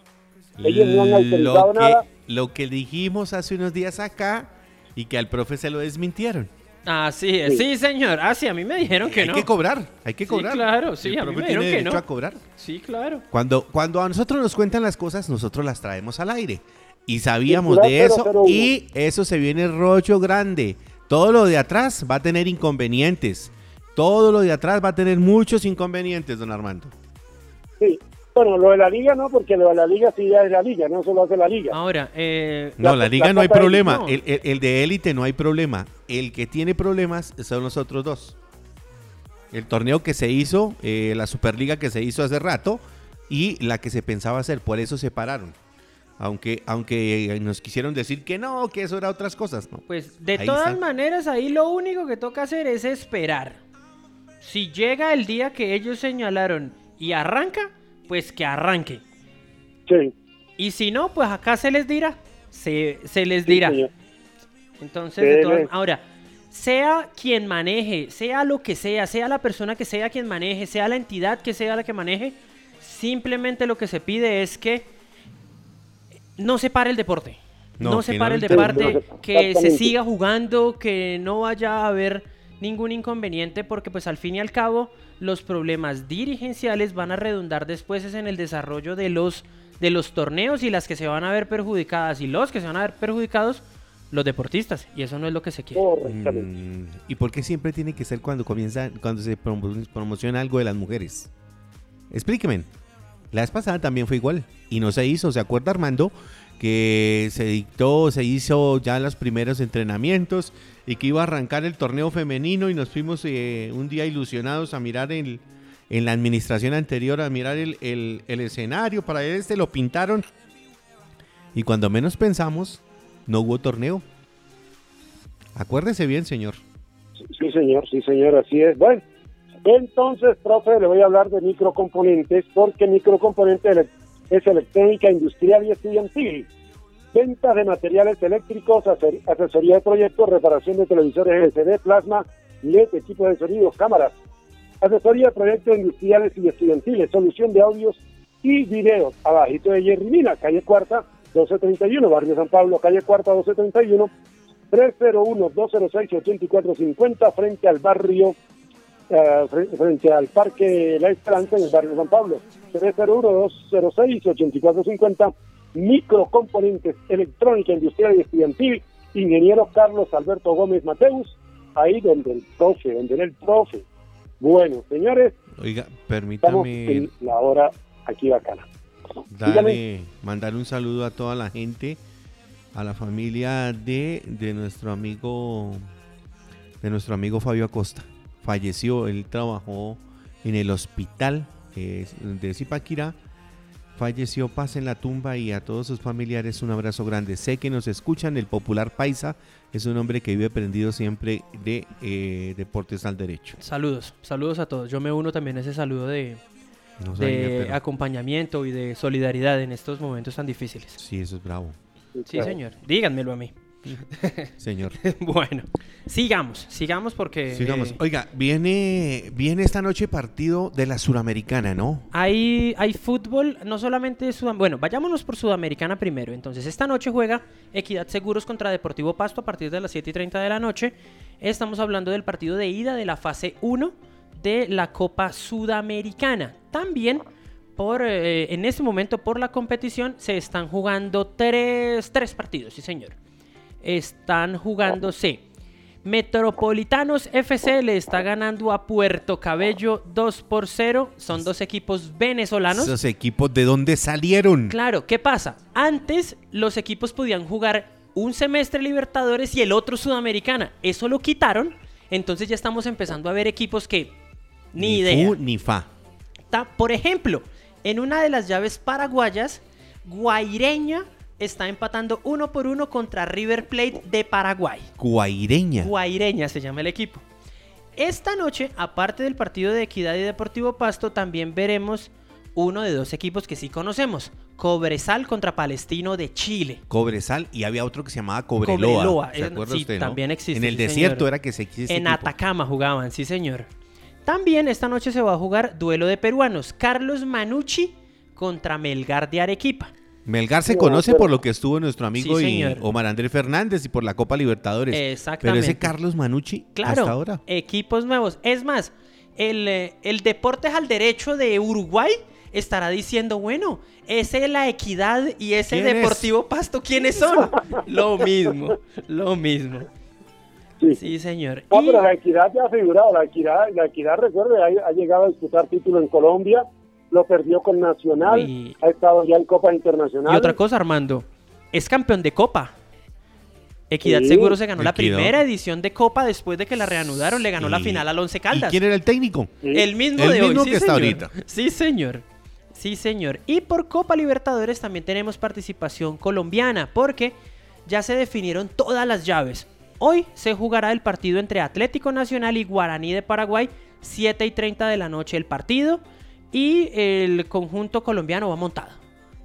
Ellos no han autorizado lo que, nada. Lo que dijimos hace unos días acá y que al profe se lo desmintieron. Así es, sí, Sí. señor. Ah, sí, a mí me dijeron que hay no. que cobrar, hay que Sí, cobrar. claro, sí, El a mí me dijeron tiene que derecho no. a cobrar. Sí, claro. Cuando, cuando a nosotros nos cuentan las cosas, nosotros las traemos al aire. Y sabíamos de eso 001. y eso se viene rollo grande. Todo lo de atrás va a tener inconvenientes. Todo lo de atrás va a tener muchos inconvenientes, don Armando. Sí. Bueno, lo de la liga no, porque lo de la liga sí ya es la liga, no solo hace la liga. Ahora, eh, No, La- la liga la no hay problema. no. El, el- el de élite no hay problema. El que tiene problemas son los otros dos. El torneo que se hizo, eh, la Superliga que se hizo hace rato y la que se pensaba hacer. Por eso se pararon. Aunque, aunque nos quisieron decir que no, que eso era otras cosas. No. pues de Ahí todas está. maneras, ahí lo único que toca hacer es esperar. Si llega el día que ellos señalaron y arranca, pues que arranque. Sí, Y si no, pues acá se les dirá. Se, se les sí, dirá. señor. Entonces, de todas- ahora, sea quien maneje, sea lo que sea, sea la persona que sea quien maneje, sea la entidad que sea la que maneje, simplemente lo que se pide es que no se pare el deporte. No, No, se pare el deporte, que se siga jugando, que no vaya a haber ningún inconveniente, porque pues al fin y al cabo los problemas dirigenciales van a redundar después es en el desarrollo de los, de los torneos y las que se van a ver perjudicadas y los que se van a ver perjudicados, los deportistas. Y eso no es lo que se quiere. Mm, ¿Y por qué siempre tiene que ser cuando comienza, cuando se promo- promociona algo de las mujeres? Explíqueme. La vez pasada también fue igual y no se hizo. ¿Se acuerda Armando que se dictó, se hizo ya los primeros entrenamientos y que iba a arrancar el torneo femenino y nos fuimos eh, un día ilusionados a mirar el, en la administración anterior, a mirar el, el- el escenario para este, lo pintaron y cuando menos pensamos, no hubo torneo. Acuérdese bien, señor. Sí, señor, sí, señor, así es. Bueno, entonces, profe, le voy a hablar de microcomponentes, porque microcomponentes es electrónica industrial y estudiantil. Ventas de materiales eléctricos, asesoría de proyectos, reparación de televisores LCD, plasma, LED, equipos de sonido, cámaras. Asesoría de proyectos industriales y estudiantiles, solución de audios y videos. Abajito de Jerry calle Cuarta, 1231, Barrio San Pablo, calle Cuarta, 1231. 301-206-8450 frente al barrio, fre- frente al Parque La Esperanza en el barrio San Pablo. 301-206-8450 microcomponentes electrónica industrial y estudiantil, ingeniero Carlos Alberto Gómez Mateus, ahí donde el profe, donde era el profe. Bueno, señores, Oiga, estamos permítame en la hora aquí bacana. darle, mandar un saludo a toda la gente, a la familia de, de nuestro amigo, de nuestro amigo Fabio Acosta. Falleció, él trabajó en el hospital eh, de Zipaquirá. Falleció, paz en la tumba y a todos sus familiares un abrazo grande. Sé que nos escuchan, el popular paisa es un hombre que vive prendido siempre de eh, deportes al derecho. Saludos, saludos a todos. Yo me uno también a ese saludo de, No sabía, de pero- acompañamiento y de solidaridad en estos momentos tan difíciles. Sí, eso es bravo. Sí, Claro. señor. Díganmelo a mí. Señor. bueno, sigamos, sigamos porque Sigamos. eh, Oiga, viene, viene esta noche partido de la Suramericana, ¿no? hay, hay fútbol, no solamente Sudam Bueno, vayámonos por Sudamericana primero. Entonces, esta noche juega Equidad Seguros contra Deportivo Pasto a partir de las 7 y 30 de la noche. Estamos hablando del partido de ida de la fase 1 de la Copa Sudamericana. También, por, eh, en este momento, por la competición, se están jugando tres, tres partidos, sí, señor. Están jugándose. Metropolitanos FC le está ganando a Puerto Cabello 2 por 0. Son dos equipos venezolanos. Esos equipos, ¿de dónde salieron? Claro, ¿qué pasa? Antes los equipos podían jugar un semestre Libertadores y el otro Sudamericana. Eso lo quitaron. Entonces ya estamos empezando a ver equipos que ni, idea. fu ni fa. Por ejemplo, en una de las llaves paraguayas, Guaireña está empatando uno por uno contra River Plate de Paraguay. Guaireña. Guaireña se llama el equipo. Esta noche, aparte del partido de Equidad y Deportivo Pasto, también veremos uno de dos equipos que sí conocemos. Cobresal contra Palestino de Chile. Cobresal y había otro que se llamaba Cobreloa. Cobreloa, ¿Se acuerda sí, usted, no? también existe, En el sí, desierto señor. era que se existe en Atacama jugaban, sí señor. También esta noche se va a jugar duelo de peruanos. Carlos Manucci contra Melgar de Arequipa. Melgar se No, conoce pero- por lo que estuvo nuestro amigo Sí, y. Omar Andrés Fernández y por la Copa Libertadores. Pero Exactamente. ese Carlos Manucci Claro, hasta ahora. equipos nuevos. Es más, el, eh, el Deportes al Derecho de Uruguay estará diciendo, bueno, ese la Equidad y ese. Deportivo Pasto, ¿quiénes son? lo mismo, lo mismo. Sí. Sí, señor. No, Y- pero la equidad ya ha figurado. La equidad, la equidad recuerde, ha, ha llegado a disputar título en Colombia, lo perdió con Nacional, Uy. ha estado ya en Copa Internacional. Y otra cosa, Armando, es campeón de Copa. Equidad Sí. Seguro se ganó la primera edición de Copa después de que la reanudaron, le ganó la Y- final al Once ¿Y Caldas. quién era el técnico? Sí. El mismo El de mismo hoy, sí, que está señor. ahorita. Sí, señor. Sí, señor. Y por Copa Libertadores también tenemos participación colombiana, porque ya se definieron todas las llaves. Hoy se jugará el partido entre Atlético Nacional y Guaraní de Paraguay, 7 y 30 de la noche el partido. Y el conjunto colombiano va montado,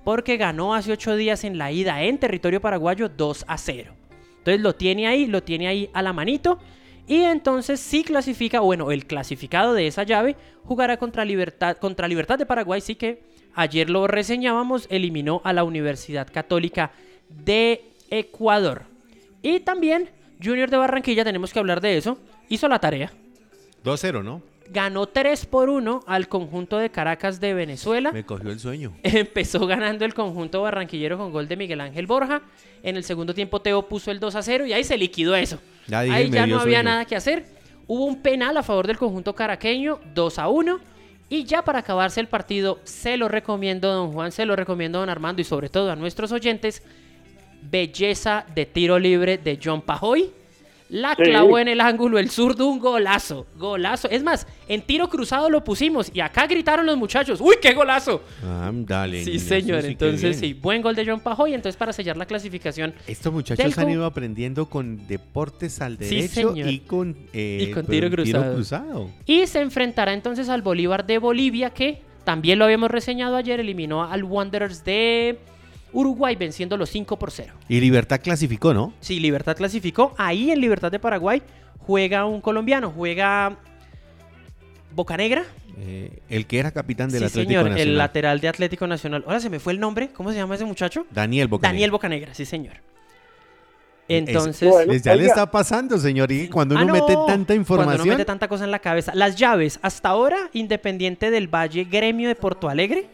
porque ganó hace 8 días en la ida en territorio paraguayo 2 a 0. Entonces lo tiene ahí, lo tiene ahí a la manito. Y entonces sí clasifica, bueno, el clasificado de esa llave jugará contra Libertad, contra Libertad de Paraguay, sí que ayer lo reseñábamos, eliminó a la Universidad Católica de Ecuador. Y también Junior de Barranquilla, tenemos que hablar de eso, hizo la tarea. 2-0, ¿no? Ganó 3 por 1 al conjunto de Caracas de Venezuela. Me cogió el sueño. Empezó ganando el conjunto barranquillero con gol de Miguel Ángel Borja. En el segundo tiempo Teo puso el 2 a 0 y ahí se liquidó eso. Ya dije, ahí ya no había sueño. nada que hacer. Hubo un penal a favor del conjunto caraqueño, 2 a 1. Y ya para acabarse el partido, se lo recomiendo, don Juan, se lo recomiendo, don Armando, y sobre todo a nuestros oyentes, belleza de tiro libre de John Pajoy. La Sí. clavó en el ángulo, el zurdo, un golazo, golazo. Es más, en tiro cruzado lo pusimos y acá gritaron los muchachos, ¡Uy, qué golazo! Ah, dale. Sí, señor. sí Entonces, sí, buen gol de John Pajoy. Entonces, para sellar la clasificación Estos muchachos Del han ido aprendiendo con deportes al Sí, derecho señor. y con, eh, Y con pero tiro cruzado. cruzado. Y se enfrentará entonces al Bolívar de Bolivia, que también lo habíamos reseñado ayer, eliminó al Wanderers de Uruguay, venciendo los 5 por 0. Y Libertad clasificó, ¿no? Sí, Libertad clasificó. Ahí en Libertad de Paraguay juega un colombiano, juega Bocanegra. Eh, el que era capitán del sí, Atlético señor, Nacional. el lateral de Atlético Nacional. Ahora se me fue el nombre. ¿Cómo se llama ese muchacho? Daniel Bocanegra. Daniel Bocanegra, sí, señor. Es- Entonces. Bueno, Pues ya le está pasando, señor. Y cuando Ah, uno no, mete tanta información. Cuando uno mete tanta cosa en la cabeza. Las llaves, hasta ahora, Independiente del Valle, Gremio de Porto Alegre.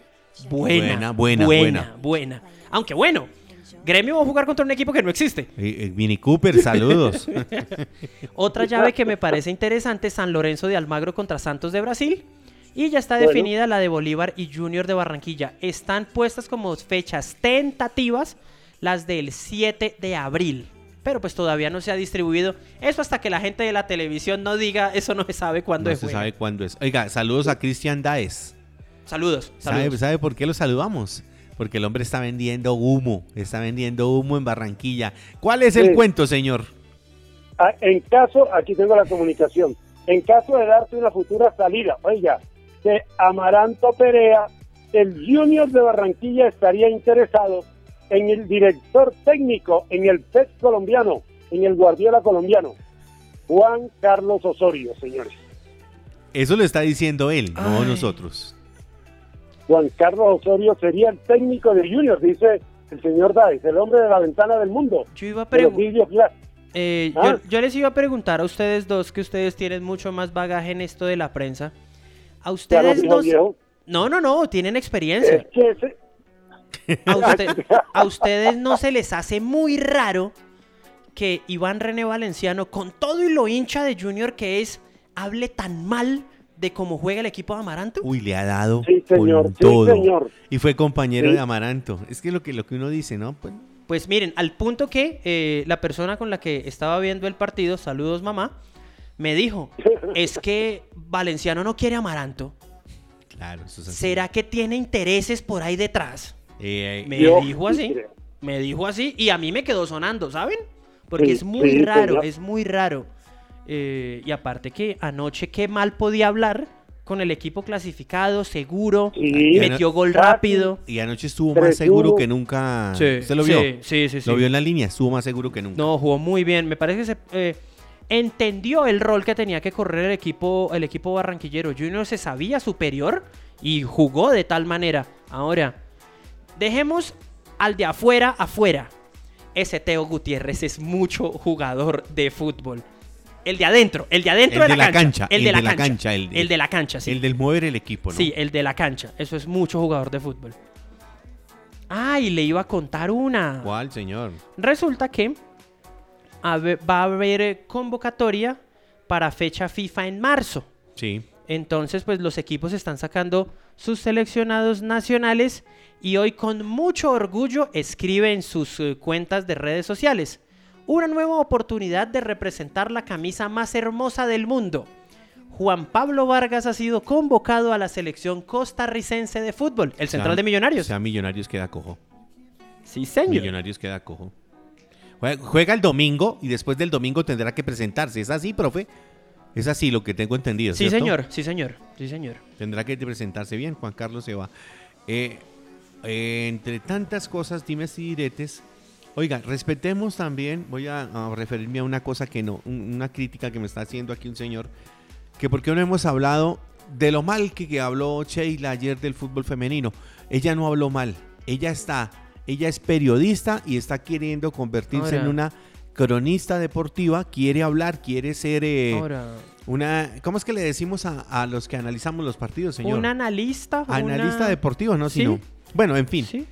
Buena, Buena, buena, buena, buena. Aunque bueno, Gremio va a jugar contra un equipo que no existe. Mini Cooper, saludos. Otra llave que me parece interesante, San Lorenzo de Almagro contra Santos de Brasil. Y ya está Bueno. definida la de Bolívar y Junior de Barranquilla. Están puestas como fechas tentativas las del 7 de abril. Pero pues todavía no se ha distribuido. Eso hasta que la gente de la televisión no diga, eso no se sabe cuándo no es. se juega. sabe cuándo es. Oiga, saludos a Cristian Daes. Saludos, ¿Sabe, saludos. ¿Sabe por qué lo saludamos? Porque el hombre está vendiendo humo. Está vendiendo humo en Barranquilla. ¿Cuál es el Sí. cuento, señor? Ah, En caso, aquí tengo la comunicación, en caso de darse una futura salida, oiga, de Amaranto Perea, el Junior de Barranquilla estaría interesado en el director técnico, en el PES colombiano, en el Guardiola colombiano, Juan Carlos Osorio, señores. Eso lo está diciendo él, no nosotros. Juan Carlos Osorio sería el técnico de Junior, dice el señor Daes, el hombre de la ventana del mundo, Yo iba a preguntar. Eh, Ah. yo, yo les iba a preguntar a ustedes dos, que ustedes tienen mucho más bagaje en esto de la prensa. A ustedes dijo no. viejo. No, no, no, tienen Es experiencia. que ese- A, usted- a ustedes no se les hace muy raro que Iván René Valenciano, con todo y lo hincha de Junior que es, hable tan mal de cómo juega el equipo de Amaranto. Uy, le ha dado Sí, señor, con sí, todo. señor. Y fue compañero Sí. de Amaranto. Es que lo que lo que uno dice, ¿no? Pues, Pues miren, al punto que eh, la persona con la que estaba viendo el partido, saludos mamá, me dijo, es que Valenciano no quiere Amaranto. claro, eso es así. ¿Será que tiene intereses por ahí detrás? Eh, Me Yo dijo sí así. Me dijo así y a mí me quedó sonando, ¿saben? Porque Sí, es muy sí, raro, señor. es muy raro. Eh, y aparte que anoche qué mal podía hablar con el equipo clasificado, seguro, Sí. metió gol rápido. y anoche estuvo más seguro que nunca. Sí, ¿Usted lo vio? Sí, sí, sí. sí. Lo vio en la línea, estuvo más seguro que nunca. No, jugó muy bien. Me parece que se, eh, entendió el rol que tenía que correr el equipo, el equipo barranquillero. Junior se sabía superior y jugó de tal manera. Ahora, dejemos al de afuera afuera. Ese Teo Gutiérrez es mucho jugador de fútbol. El de adentro, el de adentro El de, de la, la cancha, cancha, El de la cancha. el de- el de la cancha, sí. El del mover el equipo, ¿no? Sí, el de la cancha. Eso es mucho jugador de fútbol. Ah, y le iba a contar una. ¿Cuál, señor? Resulta que va a haber eh, convocatoria para fecha FIFA en marzo. Sí. Entonces, pues los equipos están sacando sus seleccionados nacionales y hoy con mucho orgullo escribe en sus eh, cuentas de redes sociales una nueva oportunidad de representar la camisa más hermosa del mundo. Juan Pablo Vargas ha sido convocado a la selección costarricense de fútbol, el central Sea- de Millonarios. sea, Millonarios queda cojo. sí, señor. Millonarios queda cojo. Juega, juega el domingo y después del domingo tendrá que presentarse. ¿Es así, profe? Es así lo que tengo entendido. Sí, ¿cierto? señor, sí, señor, sí, señor. Tendrá que presentarse bien. Juan Carlos se va. Eh, eh, entre tantas cosas, dimes y diretes. Oiga, respetemos también, voy a, a referirme a una cosa que no, un- una crítica que me está haciendo aquí un señor, que por qué no hemos hablado de lo mal que, que habló Sheila ayer del fútbol femenino. Ella no habló mal, ella está, ella es periodista y está queriendo convertirse Ahora. en una cronista deportiva, quiere hablar, quiere ser eh, Ahora, una, ¿cómo es que le decimos a, a los que analizamos los partidos, señor? un analista. Analista una- deportivo, no, Sí. sino. Bueno, en fin, Sí.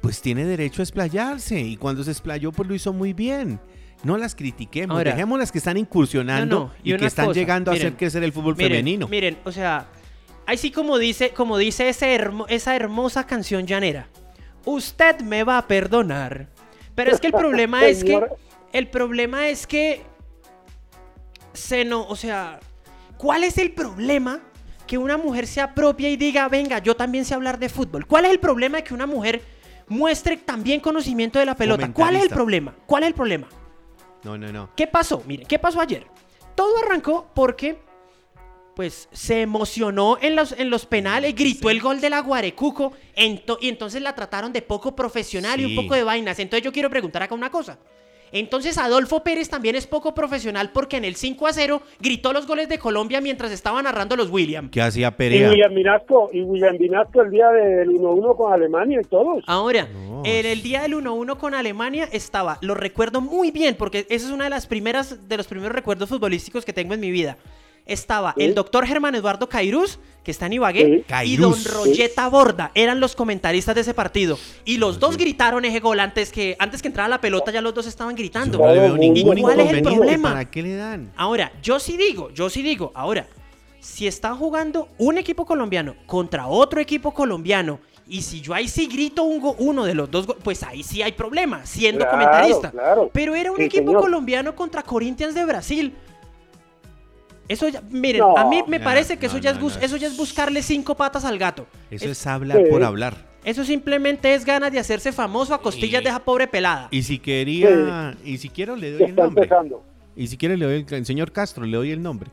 Pues tiene derecho a explayarse y cuando se explayó, pues lo hizo muy bien. No las critiquemos, Ahora- dejemos las que están incursionando No, no, y que están cosa, llegando a hacer crecer el fútbol Miren, femenino. Miren, o sea, ahí sí como dice, como dice ese hermo- esa hermosa canción llanera. Usted me va a perdonar. Pero es que el problema es que el problema es que se no, o sea, ¿cuál es el problema que una mujer se apropie y diga, "Venga, yo también sé hablar de fútbol"? ¿Cuál es el problema de que una mujer muestre también conocimiento de la pelota? ¿Cuál es el problema? ¿Cuál es el problema? No, no, no. ¿Qué pasó? Miren, ¿qué pasó ayer? Todo arrancó porque, pues, se emocionó en los, en los penales, gritó el gol de la Guarecuco ento- y entonces la trataron de poco profesional y un poco de vainas. Entonces yo quiero preguntar acá una cosa. Entonces Adolfo Pérez también es poco profesional porque en el 5 a 0 gritó los goles de Colombia mientras estaban narrando los William. ¿Qué hacía Y Perea? William Vinasco, y William Vinasco el día del 1-1 con Alemania y todos. Ahora, No, en el día del 1-1 con Alemania estaba, lo recuerdo muy bien, porque esa es una de las primeras, de los primeros recuerdos futbolísticos que tengo en mi vida. Estaba Sí. el doctor Germán Eduardo Cairuz, que está en Ibagué, Sí. y don. Royeta Borda, eran los comentaristas de ese partido. Y los dos gritaron ese gol antes que, antes que entrara la pelota, ya los dos estaban gritando. no le veo ¿Y ningún cuál es el problema? ¿Para qué le dan? Ahora, yo sí digo, yo sí digo, ahora, si está jugando un equipo colombiano contra otro equipo colombiano, y si yo ahí sí grito un go- uno de los dos, go- pues ahí sí hay problema, siendo Claro, comentarista. claro. Pero era un Sí, equipo señor. colombiano contra Corinthians de Brasil. Eso ya, miren, No. a mí me No, parece que no, eso ya, no, es bus- no. eso ya es buscarle cinco patas al gato. Eso Es- es hablar Sí. por hablar. eso simplemente es ganas de hacerse famoso a costillas Y- de esa pobre pelada. Y si quería, y si quiero le doy Ya el está nombre. empezando. Y si quiere le doy el, el señor Castro, le doy el nombre.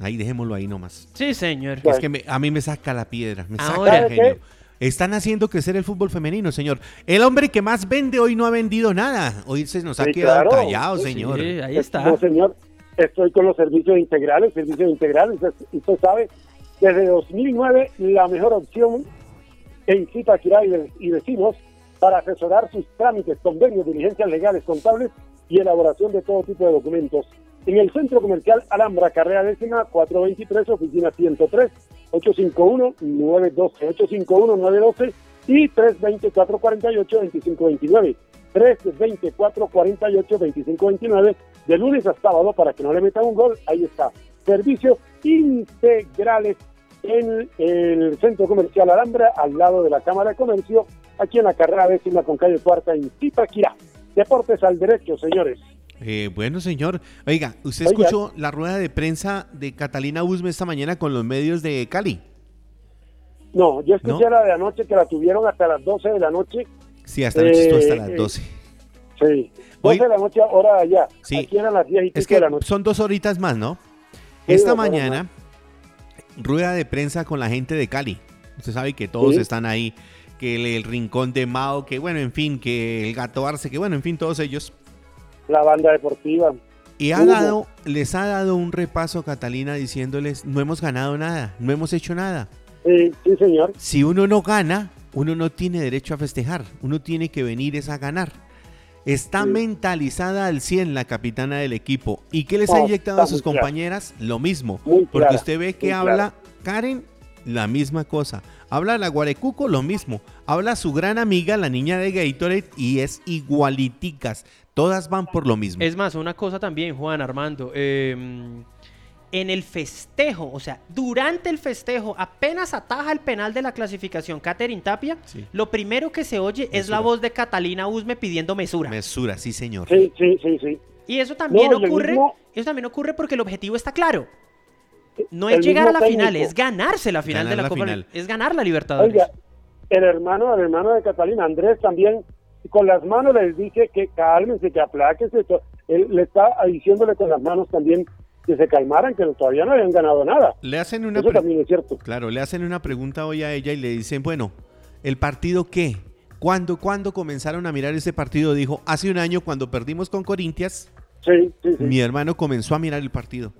Ahí dejémoslo ahí nomás. Sí, señor. Bueno. Es que me- a mí me saca la piedra, me saca Ahora- el ¿Sabe genio. Están haciendo crecer el fútbol femenino, señor. El hombre que más vende hoy no ha vendido nada. Hoy se nos ha Sí, quedado claro. callado, Sí, señor. Sí, ahí No, está. señor, estoy con los servicios integrales, servicios integrales. Usted, sabe, desde 2009 la mejor opción en Zipaquirá y, ve- y vecinos para asesorar sus trámites, convenios, diligencias legales, contables y elaboración de todo tipo de documentos. En el Centro Comercial Alhambra, carrera décima 423, oficina 103, 851-912, 851-912 y 320-448-2529. 320-448-2529 de lunes a sábado para que no le metan un gol. Ahí está. Servicios integrales en el Centro Comercial Alhambra, al lado de la Cámara de Comercio, aquí en la carrera décima con calle cuarta en Zipaquirá. Deportes al derecho, señores. Eh, bueno, señor. Oiga, ¿usted Oiga. escuchó la rueda de prensa de Catalina Usme esta mañana con los medios de Cali? No, yo escuché ¿No? la de anoche que la tuvieron hasta las 12 de la noche. Sí, hasta estuvo hasta Eh, las eh, 12. Sí, 12 Hoy- de la noche, hora de allá. Sí. Aquí eran las 10 y Es que de la noche. son dos horitas más, ¿no? Sí, Esta mañana, rueda de prensa con la gente de Cali. Usted sabe que todos Sí. están ahí, que el, el Rincón de Mao, que bueno, en fin, que el Gato Arce, que bueno, en fin, todos ellos. La banda deportiva. Y ha dado, les ha dado un repaso Catalina diciéndoles, no hemos ganado nada, no hemos hecho nada. Sí, sí, señor. Si uno no gana, uno no tiene derecho a festejar, uno tiene que venir es a ganar. Está Sí. mentalizada al 100 la capitana del equipo. ¿Y qué les ha inyectado a sus compañeras? Lo mismo. Muy Porque clara, usted ve que habla Karen, la misma cosa. Habla la Guarecuco, lo mismo. Habla su gran amiga, la niña de Gatorade, y es igualiticas. Todas van por lo mismo. Es más, una cosa también, Juan Armando. eh, en el festejo, o sea, durante el festejo, apenas ataja el penal de la clasificación Catherine Tapia, Sí. lo primero que se oye es la voz de Catalina Usme pidiendo mesura. Mesura, sí, señor. Sí, sí, sí, sí. Y eso también No, ocurre, mismo- eso también ocurre porque el objetivo está claro. No El es llegar a la final, es ganarse la final Ganar de la, la Copa, final. es ganar la Libertadores. Oiga, el hermano, el hermano de Catalina, Andrés, también con las manos les dice que cálmense, que apláquense. Él le está diciéndole con las manos también que se calmaran, que todavía no habían ganado nada. Le hacen una Eso también es cierto. Claro, le hacen una pregunta hoy a ella y le dicen, bueno, ¿el partido qué? ¿Cuándo, ¿Cuándo comenzaron a mirar ese partido? Dijo, hace un año cuando perdimos con Corintias, Sí, sí, sí. mi hermano comenzó a mirar el partido.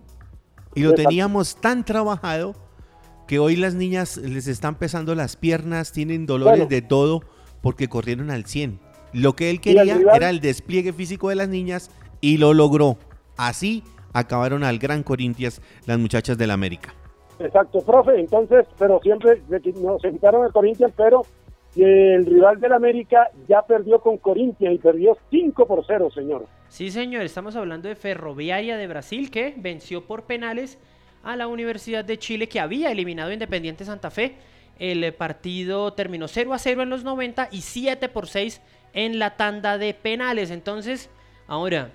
Y lo Exacto. teníamos tan trabajado que hoy las niñas les están pesando las piernas, tienen dolores Bueno. de todo porque corrieron al 100. Lo que él ¿Y el quería rival? era el despliegue físico de las niñas y lo logró. Así acabaron al Gran Corintias las muchachas del América. Exacto, profe. Entonces, pero siempre se qui- no, se quitaron el Corinthians, pero el rival del América ya perdió con Corinthians y perdió 5 por 0, señor. Sí, señor, estamos hablando de Ferroviaria de Brasil que venció por penales a la Universidad de Chile que había eliminado a Independiente Santa Fe. El eh, partido terminó 0 a 0 en los 90 y 7 por 6 en la tanda de penales. Entonces, ahora,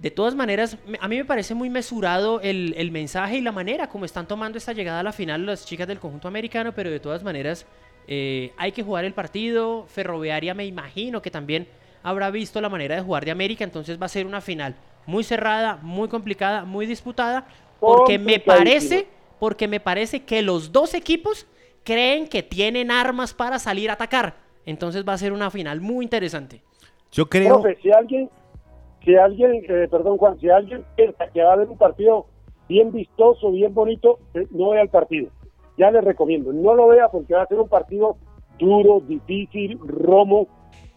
de todas maneras, a mí me parece muy mesurado el, el mensaje y la manera como están tomando esta llegada a la final las chicas del conjunto americano, pero de todas maneras eh, hay que jugar el partido. Ferroviaria me imagino que también habrá visto la manera de jugar de América, entonces va a ser una final muy cerrada, muy complicada, muy disputada, porque me parece, porque me parece que los dos equipos creen que tienen armas para salir a atacar. Entonces va a ser una final muy interesante. Yo creo... Profe, si alguien, si alguien, eh, perdón Juan, si alguien piensa que va a haber un partido bien vistoso, bien bonito, eh, no vea el partido. Ya le recomiendo, no lo vea porque va a ser un partido duro, difícil, romo,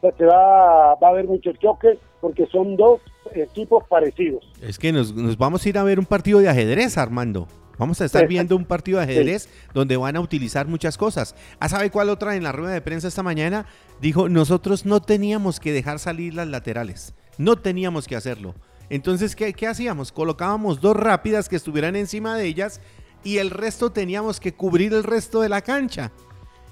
se va, va a haber mucho choque porque son dos equipos parecidos. Es que nos, nos vamos a ir a ver un partido de ajedrez, Armando. Vamos a estar viendo un partido de ajedrez donde van a utilizar muchas cosas. ¿Ah, sabe cuál otra en la rueda de prensa esta mañana? Dijo, nosotros no teníamos que dejar salir las laterales. No teníamos que hacerlo. Entonces, ¿qué, qué hacíamos? Colocábamos dos rápidas que estuvieran encima de ellas y el resto teníamos que cubrir el resto de la cancha.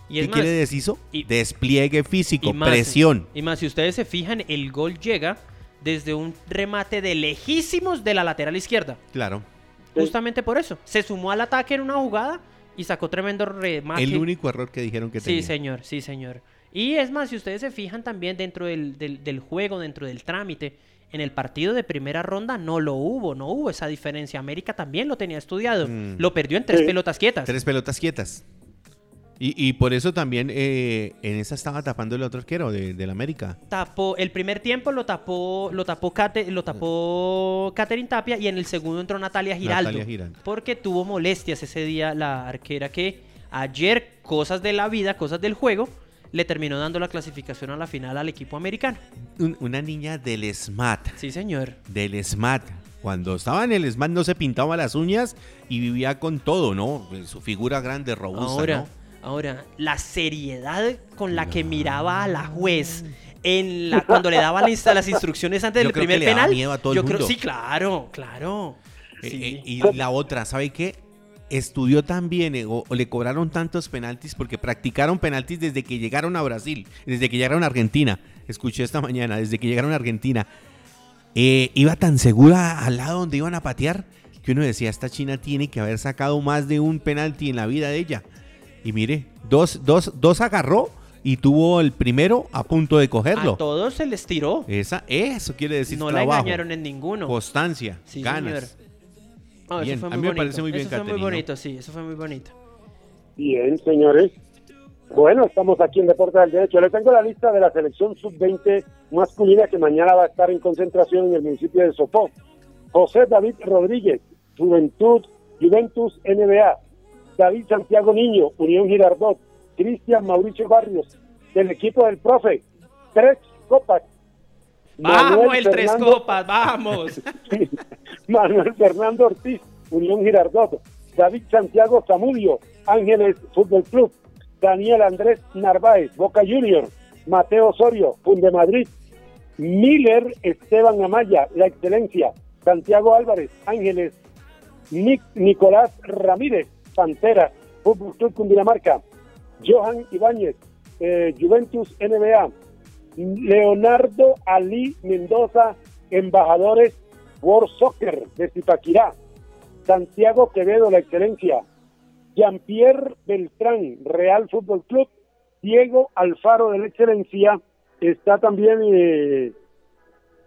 Y ¿Qué más, quiere decir eso? y- Despliegue físico, y más- presión. Y más, si ustedes se fijan, el gol llega desde un remate de lejísimos de la lateral izquierda. Claro. Sí. Justamente por eso. Se sumó al ataque en una jugada y sacó tremendo remate. El único error que dijeron que Sí, tenía. señor, sí, señor. Y es más, si ustedes se fijan también dentro del, del- del juego, dentro del trámite, en el partido de primera ronda no lo hubo, no hubo esa diferencia. América también lo tenía estudiado. Mm. Lo perdió en tres Sí. pelotas quietas. Tres pelotas quietas. Y, y por eso también eh, en esa estaba tapando el otro arquero de, del América. Tapó, el primer tiempo lo tapó, lo tapó Cate- lo tapó Catherine Tapia y en el segundo entró Natalia Giraldo. Natalia Giraldo. Porque tuvo molestias ese día la arquera que ayer, cosas de la vida, cosas del juego, le terminó dando la clasificación a la final al equipo americano. Un- una niña del SMAT. Sí, señor. Del SMAT. Cuando estaba en el SMAT no se pintaba las uñas y vivía con todo, ¿no? Su figura grande, robusta, Ahora, ¿no? ahora, la seriedad con la que miraba a la juez en la cuando le daba la insta- las instrucciones antes Yo del creo primer que le daba penal. miedo a todo el yo creo, sí, claro, claro. Eh, Sí. eh, y la otra, ¿sabe qué? Estudió también eh, o, o le cobraron tantos penaltis porque practicaron penaltis desde que llegaron a Brasil, desde que llegaron a Argentina. Escuché esta mañana, desde que llegaron a Argentina. Eh, iba tan segura al lado donde iban a patear que uno decía, esta China tiene que haber sacado más de un penalti en la vida de ella. Y mire, dos, dos, dos agarró y tuvo el primero a punto de cogerlo. a todos se les tiró. Esa, eso quiere decir no la trabajo, engañaron en ninguno. constancia, Sí, ganas. señor. No, eso Bien, fue a muy mí me bonito. parece muy bien, Eso fue muy bonito, sí, eso fue muy bonito. Bien, señores. Bueno, estamos aquí en Deportes del Derecho. Le tengo la lista de la selección sub-20 masculina que mañana va a estar en concentración en el municipio de Sopó. José David Rodríguez, Juventud, Juventus NBA, David Santiago Niño, Unión Girardot, Cristian Mauricio Barrios, del equipo del profe, tres copas. Vamos, Manuel el tres copas, vamos. Manuel Fernando Ortiz, Unión Girardot, David Santiago Zamudio, Ángeles Fútbol Club, Daniel Andrés Narváez, Boca Junior, Mateo Osorio, Funde Madrid, Miller Esteban Amaya, La Excelencia, Santiago Álvarez, Ángeles, Nic- Nicolás Ramírez, Pantera, Fútbol Club Cundinamarca, Johan Ibáñez, eh, Juventus NBA, Leonardo Ali Mendoza, embajadores World Soccer de Zipaquirá, Santiago Quevedo, La Excelencia, Jean-Pierre Beltrán, Real Fútbol Club, Diego Alfaro de la Excelencia, está también eh,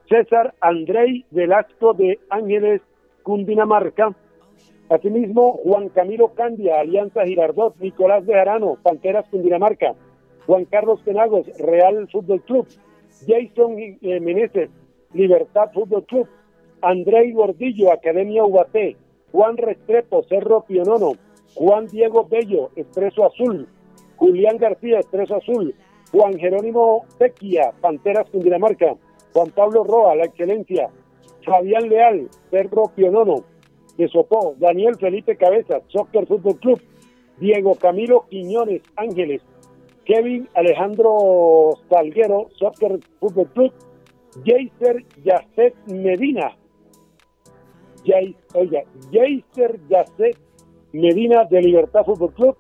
César Andrei Velasco de Ángeles, Cundinamarca, asimismo Juan Camilo Candia, Alianza Girardot, Nicolás Bejarano, Panteras Cundinamarca, Juan Carlos Penagos, Real Fútbol Club, Jason eh, Meneses, Libertad Fútbol Club, Andrei Gordillo, Academia Ubaté, Juan Restrepo, Cerro Pionono, Juan Diego Bello, Expreso Azul, Julián García, Expreso Azul, Juan Jerónimo Tequia, Panteras Cundinamarca, Juan Pablo Roa, La Excelencia, Fabián Leal, Cerro Pionono, de Sopó, Daniel Felipe Cabezas, Soccer Fútbol Club, Diego Camilo Quiñones, Ángeles, Kevin Alejandro Salguero, Soccer Fútbol Club, Jaser Yacet Medina, Jay, oiga, Yacet Medina de Libertad Fútbol Club,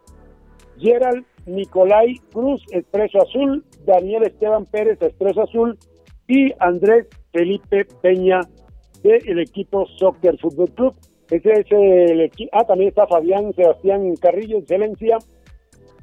Gerald Nicolai Cruz, Expreso Azul, Daniel Esteban Pérez, Expreso Azul, y Andrés Felipe Peña del equipo Soccer Fútbol Club. Ese es el equipo. Ah, también está Fabián Sebastián Carrillo, Excelencia,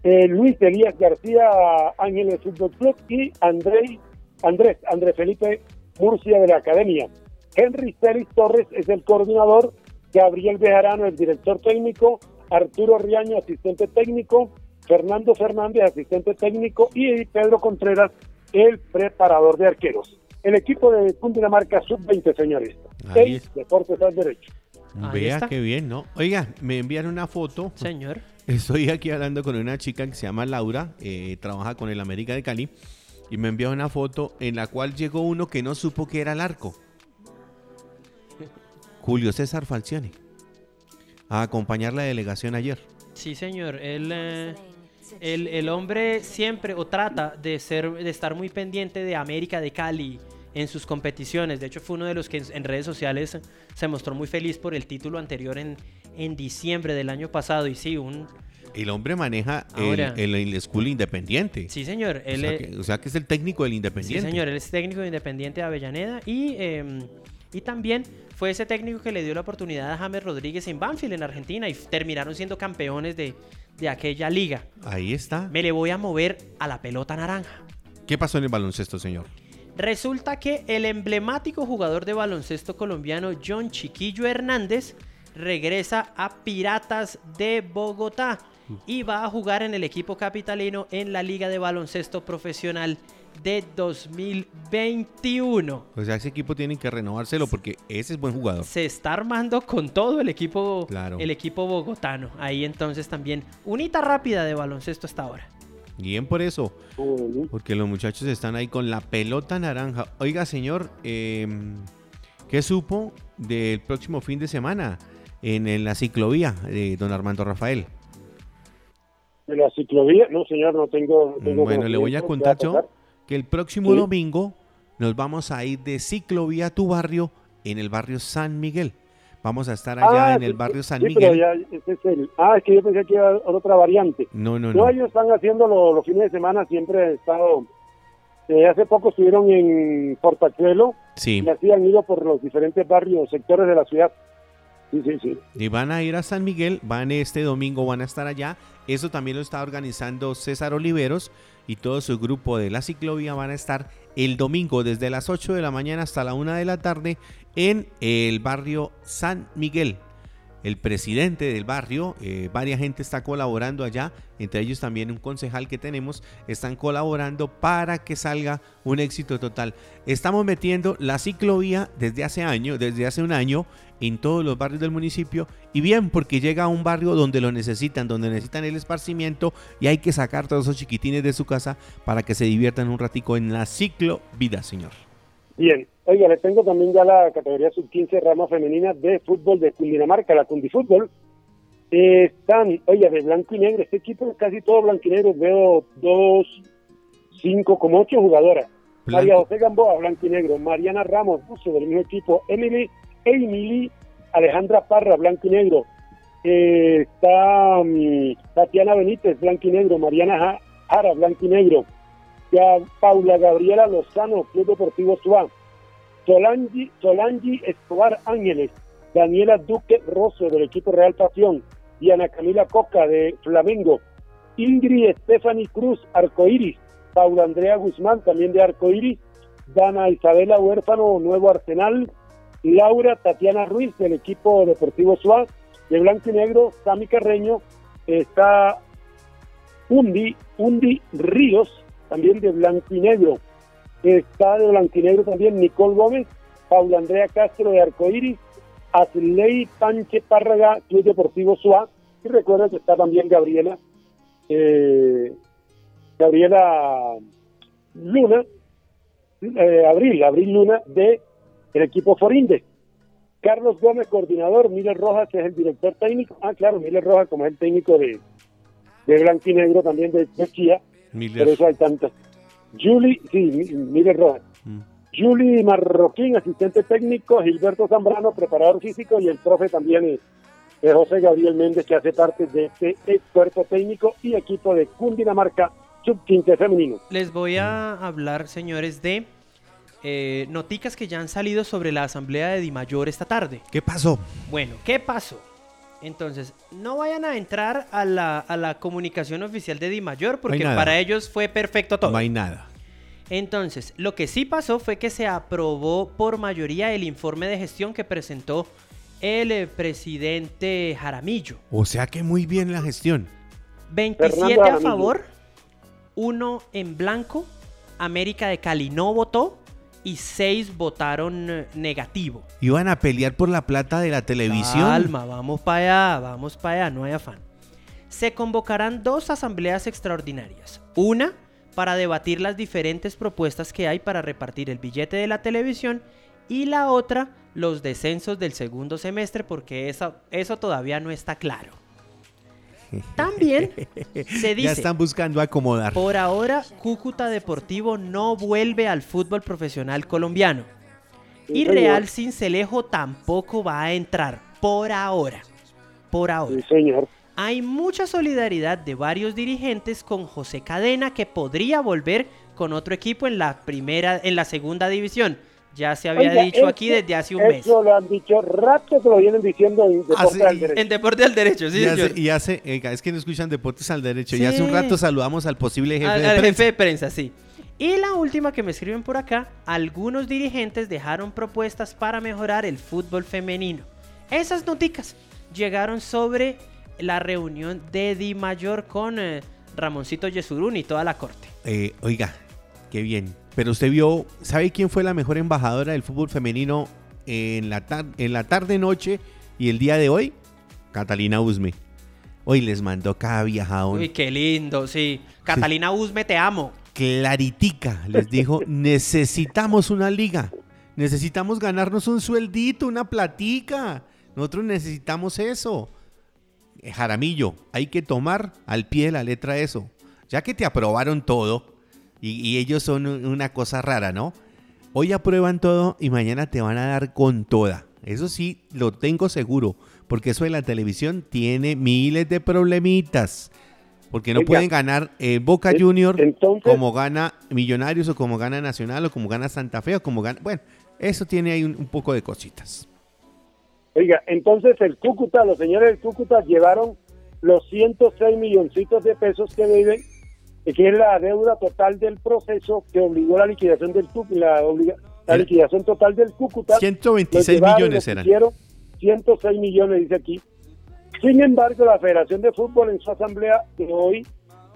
eh, Luis Elías García, Ángeles Fútbol Club y Andrés, Andrés, Andrés Felipe Murcia de la Academia. Henry Celis Torres es el coordinador, Gabriel Bejarano, el director técnico, Arturo Riaño, asistente técnico, Fernando Fernández, asistente técnico, y Pedro Contreras, el preparador de arqueros. El equipo de Cundinamarca Sub-20, señores. Ahí Seis Deportes al derecho. Vea qué bien, ¿no? Oiga, me envían una foto. Señor. Estoy aquí hablando con una chica que se llama Laura, eh, trabaja con el América de Cali, y me envía una foto en la cual llegó uno que no supo que era el arco. Julio César Falcione, a acompañar la delegación ayer. Sí, señor. Él, eh, el, el hombre siempre o trata de ser de estar muy pendiente de América de Cali en sus competiciones. De hecho, fue uno de los que en, redes sociales se mostró muy feliz por el título anterior en, en diciembre del año pasado. Y sí, un El hombre maneja el, Ahora- el, el School Independiente. sí, señor. o, Él, sea que, o sea que es el técnico del Sí, Independiente. señor, él es técnico de Independiente de Avellaneda y, eh, y también fue ese técnico que le dio la oportunidad a James Rodríguez en Banfield, en Argentina, y terminaron siendo campeones de, de aquella liga. Ahí está. Me le voy a mover a la pelota naranja. ¿Qué pasó en el baloncesto, señor? Resulta que el emblemático jugador de baloncesto colombiano John Chiquillo Hernández regresa a Piratas de Bogotá y va a jugar en el equipo capitalino en la Liga de Baloncesto Profesional de 2021. O sea, ese equipo tiene que renovárselo porque ese es buen jugador. Se está armando con todo el equipo, Claro. el equipo bogotano. Ahí entonces también unita rápida de baloncesto hasta ahora. Bien por eso. Porque los muchachos están ahí con la pelota naranja. Oiga, señor, eh, ¿qué supo del próximo fin de semana en, en la ciclovía de don Armando Rafael? De la ciclovía, no señor, no tengo. no tengo Bueno, le voy a contar ¿qué va yo que el próximo Sí. domingo nos vamos a ir de ciclovía a tu barrio en el barrio San Miguel. Vamos a estar allá Ah, en el barrio San sí, pero Miguel. ya, ese es el. Ah, es que yo pensé que iba otra variante. No, no, No, no. ellos están haciendo lo- los fines de semana, siempre han estado. eh, hace poco estuvieron en Portachuelo Sí. y así han ido por los diferentes barrios, sectores de la ciudad. Y van a ir a San Miguel, van este domingo, van a estar allá. Eso también lo está organizando César Oliveros y todo su grupo de la ciclovía van a estar el domingo desde las 8 de la mañana hasta la 1 de la tarde en el barrio San Miguel. el presidente del barrio, eh, varias gente está colaborando allá, entre ellos también un concejal que tenemos, están colaborando para que salga un éxito total. Estamos metiendo la ciclovía desde hace año, desde hace un año, en todos los barrios del municipio, y bien porque llega a un barrio donde lo necesitan, donde necesitan el esparcimiento, y hay que sacar todos esos chiquitines de su casa para que se diviertan un ratico en la ciclovida, señor. Bien, oiga, le tengo también ya la categoría sub-15 rama femenina de fútbol de Cundinamarca, la Cundifútbol. Eh, están, oiga, de blanco y negro, este equipo es casi todo blanco y negro, veo dos, cinco, como ocho jugadoras. María José Gamboa, blanco y negro, Mariana Ramos, buzo del mismo equipo, Emily, Emily, Alejandra Parra, blanco y negro, eh, está um, Tatiana Benítez, blanco y negro, Mariana Jara, blanco y negro, ya Paula Gabriela Lozano, Club Deportivo Suá, Solangi, Solangi Escobar Ángeles, Daniela Duque Rosso del equipo Real Pasión, y Ana Camila Coca de Flamengo, Ingrid Stephanie Cruz, Arcoiris, Paula Andrea Guzmán, también de Arcoiris, Dana Isabela Huérfano, Nuevo Arsenal, Laura Tatiana Ruiz del equipo Deportivo Suá, de Blanco y Negro, Sami Carreño, está Undi, Undi Ríos, también de blanco y negro. Está de blanco y negro también Nicole Gómez, Paula Andrea Castro de Arcoíris, Asley Panche Párraga, Club Deportivo Suá, y recuerda que está también Gabriela, eh, Gabriela Luna, eh, Abril, Abril Luna de el equipo Forinde. Carlos Gómez, coordinador, Miller Rojas, que es el director técnico. Ah, claro, Miller Rojas como es el técnico de, de Blanco y Negro también de, de Chía. Por eso hay tantas. Julie, sí, Miguel Rojas. Mm. Julie Marroquín, asistente técnico, Gilberto Zambrano, preparador físico, y el profe también es, José Gabriel Méndez, que hace parte de este cuerpo técnico y equipo de Cundinamarca Sub-15 femenino. Les voy a hablar, señores, de eh, noticas que ya han salido sobre la asamblea de Dimayor esta tarde. ¿Qué pasó? Bueno, ¿qué pasó? Entonces, no vayan a entrar a la, a la comunicación oficial de Di Mayor porque para ellos fue perfecto todo. No hay nada. Entonces, lo que sí pasó fue que se aprobó por mayoría el informe de gestión que presentó el eh, presidente Jaramillo. O sea que muy bien la gestión. 27 a favor, 1 en blanco. América de Cali no votó y seis votaron eh, negativo. ¿Iban a pelear por la plata de la televisión? Calma, vamos para allá, vamos para allá, no hay afán. Se convocarán dos asambleas extraordinarias. Una para debatir las diferentes propuestas que hay para repartir el billete de la televisión y la otra los descensos del segundo semestre porque eso, eso todavía no está claro. También se dice. Ya están buscando acomodar. Por ahora, Cúcuta Deportivo no vuelve al fútbol profesional colombiano. Y Real Cincelejo tampoco va a entrar. Por ahora. Por ahora. Sí, señor. Hay mucha solidaridad de varios dirigentes con José Cadena que podría volver con otro equipo en la primera, en la segunda división. Ya se había dicho aquí desde hace un mes. Eso lo han dicho rato que lo vienen diciendo en Deporte al Derecho. En Deporte al Derecho, sí, y señor. Hace, y hace, es que no escuchan Deportes al Derecho. Y hace un rato saludamos al posible jefe al, de al prensa. jefe de prensa, sí. Y la última que me escriben por acá, algunos dirigentes dejaron propuestas para mejorar el fútbol femenino. Esas noticas llegaron sobre la reunión de Di Mayor con eh, Ramoncito Yesurún y toda la corte. Eh, oiga, qué bien. Pero usted vio, ¿sabe quién fue la mejor embajadora del fútbol femenino en la, en la tarde, noche y el día de hoy? Catalina Usme. Hoy les mandó cada viajadón. Uy, qué lindo, sí. Catalina Usme, te amo. Claritica, les dijo, necesitamos una liga. Necesitamos ganarnos un sueldito, una platica. Nosotros necesitamos eso. Eh, Jaramillo, hay que tomar al pie de la letra eso. Ya que te aprobaron todo, y, y, ellos son una cosa rara, ¿no? Hoy aprueban todo y mañana te van a dar con toda. Eso sí, lo tengo seguro, porque eso de la televisión tiene miles de problemitas. Porque no Oiga, pueden ganar eh, Boca Junior entonces- como gana Millonarios o como gana Nacional o como gana Santa Fe o como gana... Bueno, eso tiene ahí un, un poco de cositas. Oiga, entonces el Cúcuta, los señores del Cúcuta llevaron los 106 milloncitos de pesos que deben, que es la deuda total del proceso que obligó la liquidación del la, obliga- la liquidación total del Cúcuta. 126 Los llevaron, millones eran. pusieron, 106 millones, dice aquí. Sin embargo, la Federación de Fútbol en su asamblea de hoy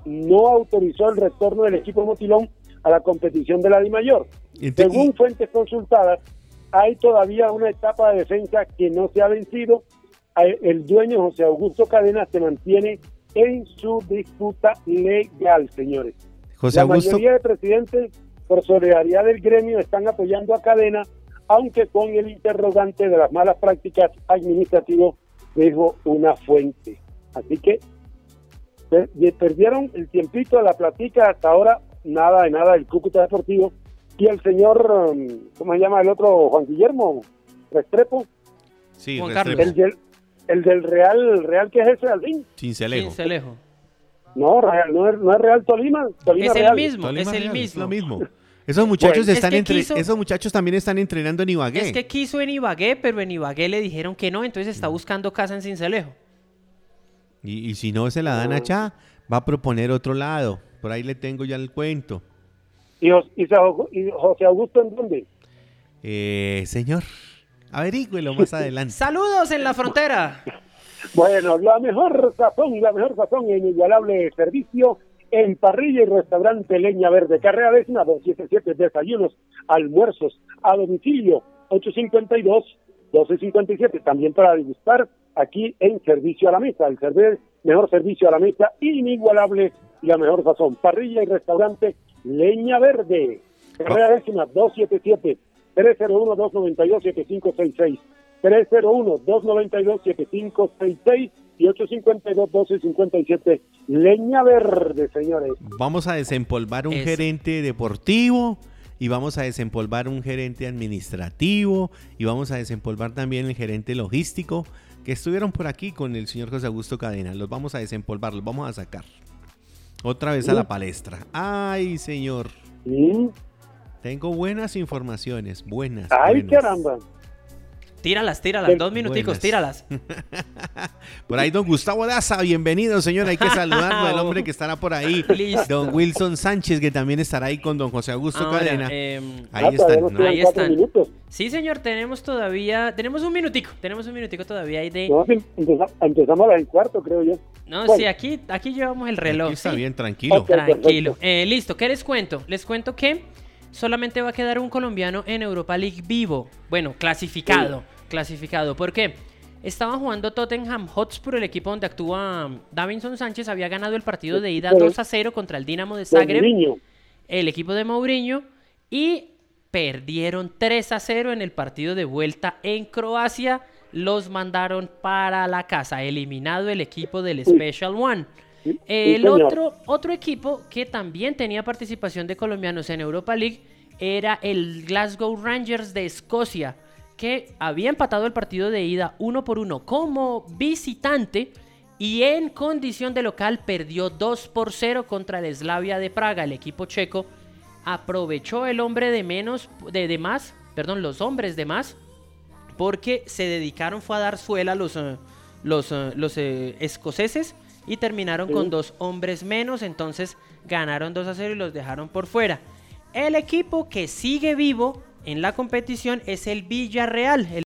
no autorizó el retorno del equipo Motilón a la competición de la DIMAYOR. Según fuentes consultadas, hay todavía una etapa de defensa que no se ha vencido. El dueño José Augusto Cadena se mantiene en su disputa legal, señores. José la Augusto... mayoría de presidentes, por solidaridad del gremio, están apoyando a Cadena, aunque con el interrogante de las malas prácticas administrativas, dijo una fuente. Así que perdieron el tiempito de la platica hasta ahora, nada de nada del Cúcuta Deportivo. Y el señor, um, ¿cómo se llama el otro? Juan Guillermo Restrepo. Sí, Juan Restrepo. Carlos. El el del Real, el Real que es ese, Aldín. Cincelejo. Cincelejo. No, Real, no, es, no es Real Tolima. Tolima Es el Real. mismo, Tolima es el Real, mismo. lo mismo. Esos muchachos Bueno, es están que entre, quiso- esos muchachos también están entrenando en Ibagué. Es que quiso en Ibagué, pero en Ibagué le dijeron que no, entonces Mm. está buscando casa en Cincelejo. Y, y si no se la dan allá, va a proponer otro lado. Por ahí le tengo ya el cuento. ¿Y, y y José Augusto en dónde? Eh, señor, averígüelo más adelante. ¡Saludos en la frontera! Bueno, la mejor sazón, la mejor sazón en inigualable servicio en parrilla y restaurante Leña Verde. Carrera décima 277 desayunos, almuerzos a domicilio 852-1257. También para degustar aquí en servicio a la mesa. El server, mejor servicio a la mesa, inigualable y la mejor sazón. Parrilla y restaurante Leña Verde. Carrera décima 277 301-292-7566. 301-292-7566 y 852-1257. Leña Verde, señores. Vamos a desempolvar un Es- gerente deportivo y vamos a desempolvar un gerente administrativo y vamos a desempolvar también el gerente logístico que estuvieron por aquí con el señor José Augusto Cadena. Los vamos a desempolvar, los vamos a sacar. Otra vez a la palestra. Ay, señor. ¿Mm? Tengo buenas informaciones, buenas. Ay, buenas. caramba. Tíralas, tíralas, dos minuticos, buenas. tíralas. Por ahí don Gustavo Daza, bienvenido señor, hay que saludarlo, el hombre que estará por ahí. Listo. Don Wilson Sánchez, que también estará ahí con don José Augusto Ahora, Cadena. em, Ahí Ah, están, Ahí están. sí, señor, tenemos todavía, tenemos un minutico, tenemos un minutico todavía ahí de... No, empezamos a las cuarto, creo yo. No, Bueno. sí, aquí, aquí llevamos el reloj. Aquí está ¿sí? bien, tranquilo. Tranquilo. Eh, listo, ¿qué les cuento? Les cuento que solamente va a quedar un colombiano en Europa League vivo. Bueno, clasificado. Clasificado. ¿Por qué? Estaba jugando Tottenham Hotspur, el equipo donde actúa Davinson Sánchez. Había ganado el partido de ida Pero- 2 a 0 contra el Dinamo de Zagreb, el equipo de Mourinho. Y perdieron 3 a 0 en el partido de vuelta en Croacia. Los mandaron para la casa. Eliminado el equipo del Special One. Sí, El señor. otro, otro equipo que también tenía participación de colombianos en Europa League era el Glasgow Rangers de Escocia, que había empatado el partido de ida uno por uno como visitante y en condición de local perdió 2 por 0 contra el Slavia de Praga. El equipo checo aprovechó el hombre de menos, de, de más, perdón, los hombres de más, porque se dedicaron fue a dar suela a los, eh, los, eh, los eh, escoceses y terminaron con dos hombres menos, entonces ganaron 2 a 0 y los dejaron por fuera. El equipo que sigue vivo en la competición es el Villarreal, el